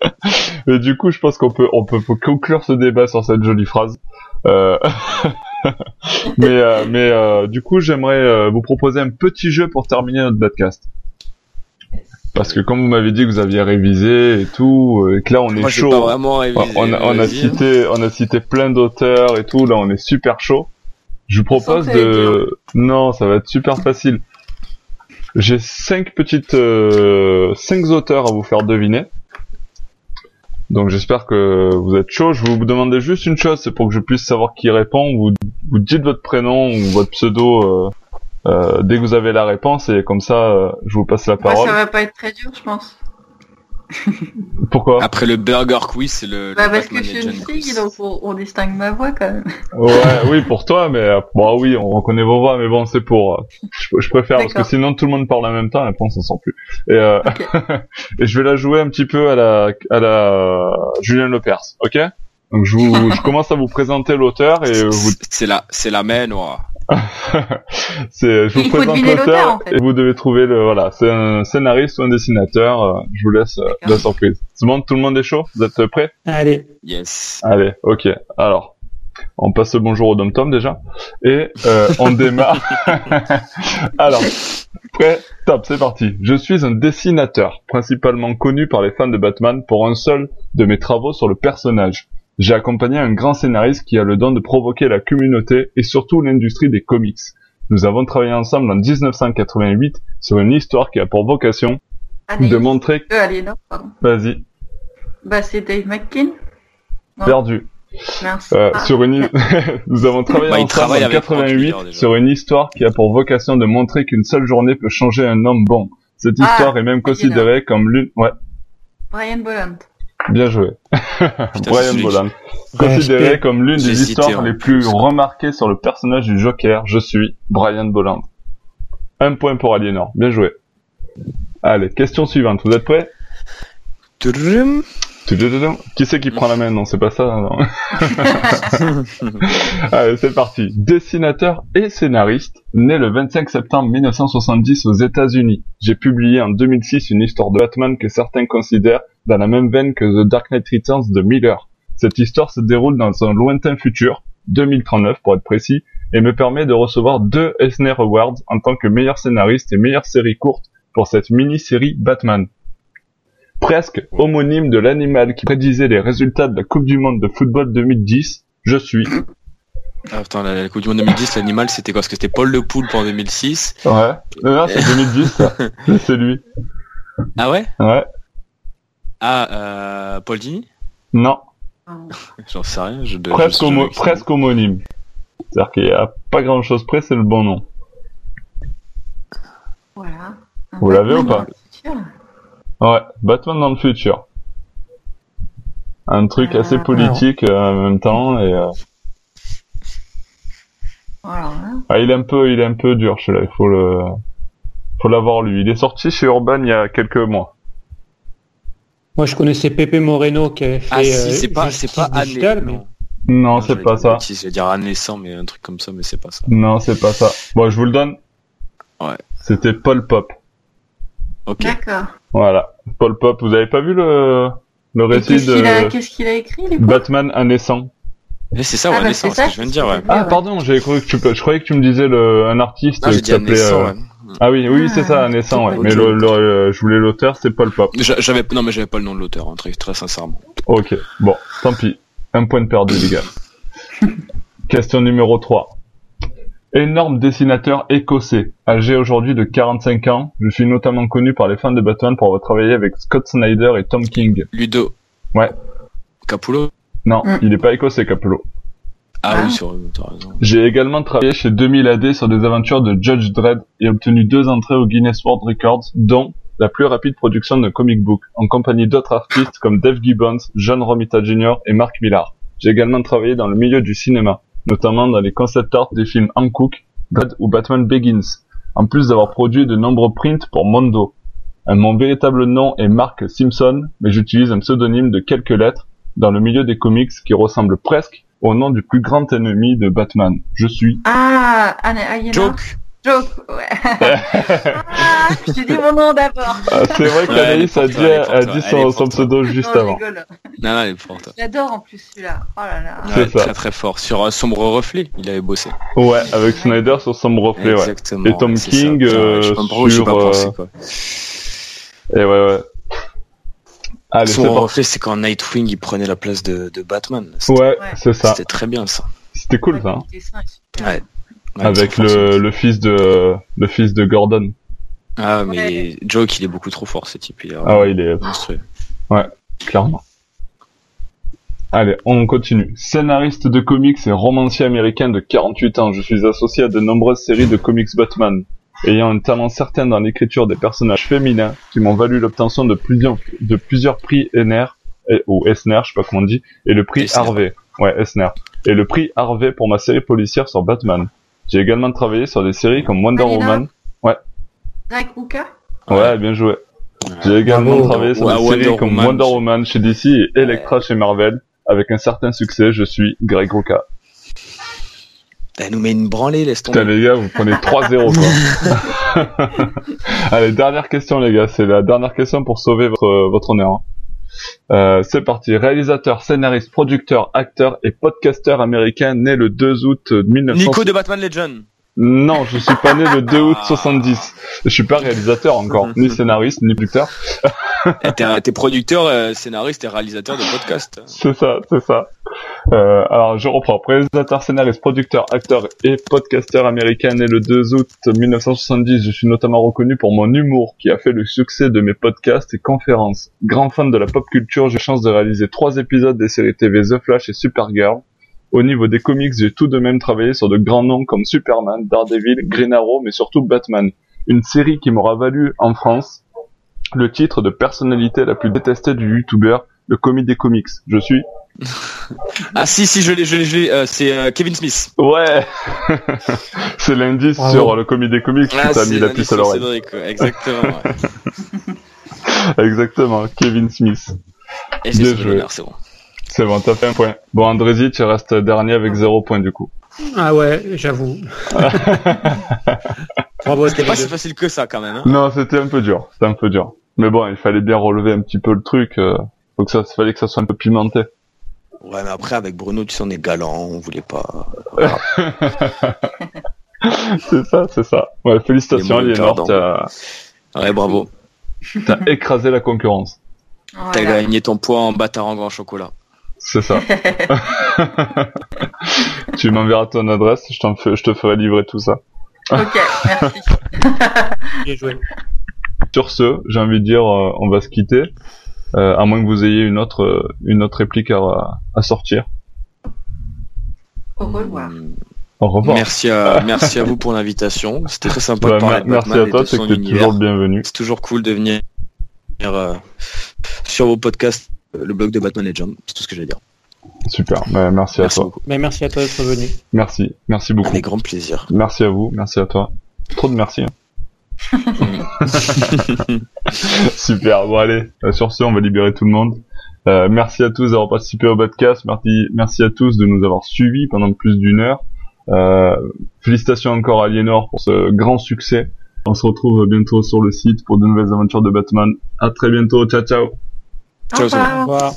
Speaker 1: et du coup, je pense qu'on peut on peut conclure ce débat sur cette jolie phrase. Euh... mais euh, mais euh, du coup, j'aimerais vous proposer un petit jeu pour terminer notre podcast. Parce que comme vous m'avez dit que vous aviez révisé et tout, euh, et que là on est chaud.
Speaker 4: vraiment révisé,
Speaker 1: on, a, on a cité, on a cité plein d'auteurs et tout. Là on est super chaud. Je vous propose de. Non, ça va être super facile. J'ai cinq petites, euh, cinq auteurs à vous faire deviner. Donc j'espère que vous êtes chaud. Je vous demander juste une chose, c'est pour que je puisse savoir qui répond. Vous, vous dites votre prénom ou votre pseudo euh, euh, dès que vous avez la réponse et comme ça, euh, je vous passe la
Speaker 2: Ouais,
Speaker 1: parole.
Speaker 2: ça va pas être très dur, je pense.
Speaker 1: Pourquoi?
Speaker 4: Après le burger quiz, c'est le.
Speaker 2: Bah,
Speaker 4: le
Speaker 2: parce que je suis une fille, donc on, on distingue ma voix quand même.
Speaker 1: Ouais, oui, pour toi, mais euh, bon, oui, on reconnaît vos voix, mais bon, c'est pour. euh, je, je préfère parce que sinon tout le monde parle en même temps, et après on s'en sort plus. Et, euh, et je vais la jouer un petit peu à la à la Julien Lepers, ok? Donc je vous, je commence à vous présenter l'auteur et vous,
Speaker 4: C'est la, c'est la main noire.
Speaker 1: c'est, je vous
Speaker 2: Il
Speaker 1: présente
Speaker 2: l'auteur,
Speaker 1: l'auteur
Speaker 2: en fait.
Speaker 1: et vous devez trouver le, voilà, c'est un scénariste ou un dessinateur. euh, je vous laisse euh,
Speaker 2: D'accord.
Speaker 1: la surprise. C'est bon, tout le monde est chaud? Vous êtes prêts?
Speaker 3: Allez.
Speaker 4: Yes.
Speaker 1: Allez, ok. Alors, on passe le bonjour au Dom Tom déjà. Et euh, on démarre. Alors, prêt? Top, c'est parti. Je suis un dessinateur, principalement connu par les fans de Batman pour un seul de mes travaux sur le personnage. J'ai accompagné un grand scénariste qui a le don de provoquer la communauté et surtout l'industrie des comics. Nous avons travaillé ensemble en 1988 sur une histoire qui a pour vocation
Speaker 2: Année.
Speaker 1: de montrer...
Speaker 2: Euh.
Speaker 1: Vas-y,
Speaker 2: Bah, c'est Dave McKean. Non.
Speaker 1: perdu.
Speaker 2: Mince.
Speaker 1: Euh,
Speaker 2: Ah,
Speaker 1: sur une, nous avons travaillé
Speaker 4: Bah,
Speaker 1: ensemble en
Speaker 4: avec Frank
Speaker 1: 88
Speaker 4: Miller, déjà.
Speaker 1: sur une histoire qui a pour vocation de montrer qu'une seule journée peut changer un homme bon. Cette
Speaker 2: Ah,
Speaker 1: histoire est même considérée comme l'une, ouais,
Speaker 2: Brian Bolland.
Speaker 1: Bien joué.
Speaker 4: Putain,
Speaker 1: Brian Boland. Considérée
Speaker 3: Respect.
Speaker 1: comme l'une des histoires les
Speaker 4: plus.
Speaker 1: plus remarquées sur le personnage du Joker, je suis Brian Boland. Un point pour Aliénor. Bien joué. Allez, question suivante. Vous êtes prêts? Qui c'est qui prend la main? Non, c'est pas ça. Non. Allez, c'est parti. Dessinateur et scénariste, né le 25 septembre 1970 aux États-Unis. J'ai publié en 2006 une histoire de Batman que certains considèrent dans la même veine que The Dark Knight Returns de Miller. Cette histoire se déroule dans un lointain futur, 2039 pour être précis, et me permet de recevoir deux Eisner Awards en tant que meilleur scénariste et meilleure série courte pour cette mini-série Batman. Presque homonyme de l'animal qui prédisait les résultats de la Coupe du Monde de football 2010, je suis.
Speaker 4: Ah, putain, la, la Coupe du Monde 2010, l'animal, c'était quoi? Parce que c'était Paul Le Poulpe en 2006.
Speaker 1: Ouais. Non, non, c'est 2010, ça. C'est lui.
Speaker 4: Ah ouais?
Speaker 1: Ouais.
Speaker 4: Ah, euh, Paul Dini?
Speaker 1: Non.
Speaker 4: J'en sais rien. Je, je
Speaker 1: Presque, homo- presque homonyme. C'est-à-dire qu'il y a pas grand chose près, c'est le bon nom.
Speaker 2: Voilà. Un
Speaker 1: Vous l'avez ou pas. Ouais. Batman dans le futur. Un truc
Speaker 2: Euh,
Speaker 1: assez politique euh, en même temps et euh,
Speaker 2: Voilà. hein.
Speaker 1: ah, il est un peu il est un peu dur celui-là, il faut le faut l'avoir lu. Il est sorti chez Urban il y a quelques mois.
Speaker 3: Moi, je connaissais Pepe Moreno qui avait fait.
Speaker 4: Ah si,
Speaker 3: euh,
Speaker 4: c'est pas, c'est pas Anne.
Speaker 3: Digitale, mais-
Speaker 4: Non,
Speaker 1: Non, c'est
Speaker 4: j'allais
Speaker 1: pas ça.
Speaker 4: Je vais dire Anne naissant, mais un truc comme ça, mais c'est pas ça.
Speaker 1: Non, c'est pas ça. Bon, je vous le donne.
Speaker 4: Ouais.
Speaker 1: C'était Paul Pop.
Speaker 4: Ok.
Speaker 2: D'accord.
Speaker 1: Voilà. Paul Pop, vous avez pas vu le le récit
Speaker 2: Qu'est-ce qu'il a,
Speaker 1: de
Speaker 2: qu'est-ce qu'il a écrit, les
Speaker 1: Batman un naissant
Speaker 4: Eh, c'est ça,
Speaker 2: Ah,
Speaker 4: ouais,
Speaker 2: bah,
Speaker 4: naissant,
Speaker 2: c'est
Speaker 4: c'est ce
Speaker 2: ça,
Speaker 4: que je viens de dire, ouais.
Speaker 1: Ah, pardon, j'avais cru que tu, je croyais que tu me disais le, un artiste
Speaker 4: Non,
Speaker 1: qui s'appelait. Euh. Ah oui, oui,
Speaker 2: Ah,
Speaker 1: c'est ça, un naissant, ouais. Mais le, le- le- je voulais l'auteur, c'est Paul Pop.
Speaker 4: J'a- J'avais, non, mais j'avais pas le nom de l'auteur, hein, très, très sincèrement.
Speaker 1: Ok, bon, tant pis. Un point de perdu, les gars. Question numéro 3. Énorme dessinateur écossais, âgé aujourd'hui de 45 ans, je suis notamment connu par les fans de Batman pour avoir travaillé avec Scott Snyder et Tom King.
Speaker 4: Ludo.
Speaker 1: Ouais.
Speaker 4: Capullo?
Speaker 1: Non,
Speaker 2: Mm.
Speaker 1: il est pas écossais, Capello.
Speaker 4: Ah,
Speaker 2: Ah.
Speaker 4: oui, sur, t'as raison.
Speaker 1: J'ai également travaillé chez 2000 AD sur des aventures de Judge Dredd et obtenu deux entrées au Guinness World Records, dont la plus rapide production de comic book, en compagnie d'autres artistes comme Dave Gibbons, John Romita Jr. et Mark Millar. J'ai également travaillé dans le milieu du cinéma, notamment dans les concept art des films Hancock, God ou Batman Begins, en plus d'avoir produit de nombreux prints pour Mondo. Euh, Mon véritable nom est Mark Simpson, mais j'utilise un pseudonyme de quelques lettres dans le milieu des comics qui ressemble presque au nom du plus grand ennemi de Batman. Je suis.
Speaker 2: Ah, Anne Aliénor.
Speaker 4: Joke.
Speaker 2: Joke, ouais. ah, j'ai dit mon nom d'abord.
Speaker 1: Ah, c'est vrai
Speaker 4: Ouais,
Speaker 1: qu'Anaïs
Speaker 4: elle
Speaker 1: a dit, a dit son, pseudo juste
Speaker 2: non,
Speaker 1: avant.
Speaker 4: Non, non, elle est forte.
Speaker 2: J'adore en plus celui-là. Oh là là.
Speaker 1: C'est
Speaker 4: Ouais,
Speaker 1: ça.
Speaker 4: Très très fort. Sur un sombre reflet, il avait bossé.
Speaker 1: Ouais, avec Snyder sur son reflet, ouais.
Speaker 4: Exactement.
Speaker 1: Et Tom
Speaker 4: ouais, c'est
Speaker 1: King,
Speaker 4: ça.
Speaker 1: Euh,
Speaker 4: je sais pas
Speaker 1: sur,
Speaker 4: pas pensé,
Speaker 1: euh,
Speaker 4: quoi.
Speaker 1: Et ouais, ouais.
Speaker 4: Sombre
Speaker 1: parti.
Speaker 4: reflet, c'est quand Nightwing il prenait la place de, de Batman.
Speaker 1: Ouais,
Speaker 2: Ouais.
Speaker 1: c'est ça.
Speaker 4: c'était très bien ça.
Speaker 1: C'était cool, ça. hein.
Speaker 4: Ouais. Ouais,
Speaker 1: Avec le, le fils de, le fils de Gordon.
Speaker 4: Ah, mais Joke, il est beaucoup trop fort, ce type. Il est
Speaker 1: ah ouais, il est monstrueux. Ouais, clairement. Allez, on continue. Scénariste de comics et romancier américain de 48 ans, je suis associé à de nombreuses séries de comics Batman, ayant un talent certain dans l'écriture des personnages féminins qui m'ont valu l'obtention de plusieurs, de plusieurs prix Ener, ou Esner, je sais pas comment on dit, et le prix Harvey. Ouais, Esner. Et le prix Harvey pour ma série policière sur Batman. J'ai également travaillé sur des séries comme Wonder Woman. Ouais.
Speaker 2: Greg
Speaker 1: Ouais, bien joué. J'ai également travaillé sur des séries comme Wonder Woman chez DC et Elektra chez Marvel avec un certain succès, je suis Greg Roca.
Speaker 4: Elle nous met une branlée, laisse tomber.
Speaker 1: Putain, les gars, vous prenez 3-0, quoi. Allez, dernière question, les gars. C'est la dernière question pour sauver votre, votre honneur. Hein. Euh, c'est parti. Réalisateur, scénariste, producteur, acteur et podcasteur américain né le 2 août 1900.
Speaker 4: Nico de Batman Legend.
Speaker 1: Non, je suis pas né le 2 août 70. Je suis pas réalisateur encore, ni scénariste, ni producteur.
Speaker 4: T'es producteur, euh, scénariste et réalisateur de podcast.
Speaker 1: C'est ça, c'est ça. Euh, alors je reprends. Réalisateur, scénariste, producteur, acteur et podcasteur américain né le 2 août 1970. Je suis notamment reconnu pour mon humour qui a fait le succès de mes podcasts et conférences. Grand fan de la pop culture, j'ai chance de réaliser trois épisodes des séries TV The Flash et Supergirl. Au niveau des comics, j'ai tout de même travaillé sur de grands noms comme Superman, Daredevil, Green Arrow, mais surtout Batman. Une série qui m'aura valu en France le titre de personnalité la plus détestée du youtubeur, le comic des comics. Je suis.
Speaker 4: ah si si je l'ai je l'ai euh, c'est euh, Kevin Smith.
Speaker 1: Ouais. c'est l'indice sur le comic des comics ah, qui t'a mis la puce à l'oreille.
Speaker 4: Exactement.
Speaker 1: Exactement, Kevin Smith.
Speaker 4: Et c'est bon.
Speaker 1: C'est bon, t'as fait un point. Bon, Andrézy, tu restes dernier avec zéro point du coup.
Speaker 3: Ah ouais, j'avoue.
Speaker 4: C'était pas si facile que ça quand même. Hein.
Speaker 1: non, c'était un peu dur. C'était un peu dur. Mais bon, il fallait bien relever un petit peu le truc. Euh, donc ça, il fallait que ça soit un peu pimenté.
Speaker 4: Ouais, mais après avec Bruno, tu sais, on est galant, on voulait pas.
Speaker 1: c'est ça, c'est ça. Ouais, félicitations, Aliénor.
Speaker 4: Ouais, bravo.
Speaker 1: T'as écrasé la concurrence.
Speaker 4: T'as gagné ton poids en bâtard en grand chocolat.
Speaker 1: C'est ça. tu m'enverras ton adresse, je, te ferai livrer tout ça.
Speaker 2: Ok, merci.
Speaker 3: Bien joué.
Speaker 1: Sur ce, j'ai envie de dire, euh, on va se quitter, euh, à moins que vous ayez une autre, euh, une autre réplique à, à sortir.
Speaker 2: Au revoir.
Speaker 1: Au revoir.
Speaker 4: Merci à, merci à vous pour l'invitation. C'était très sympa de parler de
Speaker 1: Merci à toi, c'est que es toujours le bienvenu.
Speaker 4: C'est toujours cool de venir sur vos podcasts le blog de Batman Legend. C'est tout ce que j'ai à dire.
Speaker 1: Super, bah, merci, à toi.
Speaker 3: Mais merci à toi d'être venu.
Speaker 1: Merci, merci beaucoup.
Speaker 4: Avec grand plaisir.
Speaker 1: Merci à vous, merci à toi. Trop de merci. Hein. Super, bon allez, euh, sur ce, on va libérer tout le monde. Euh, merci à tous d'avoir participé au podcast, merci, merci à tous de nous avoir suivis pendant plus d'une heure. Euh, félicitations encore à Aliénor pour ce grand succès. On se retrouve bientôt sur le site pour de nouvelles aventures de Batman. À très bientôt, ciao ciao.
Speaker 2: Ciao, Au revoir.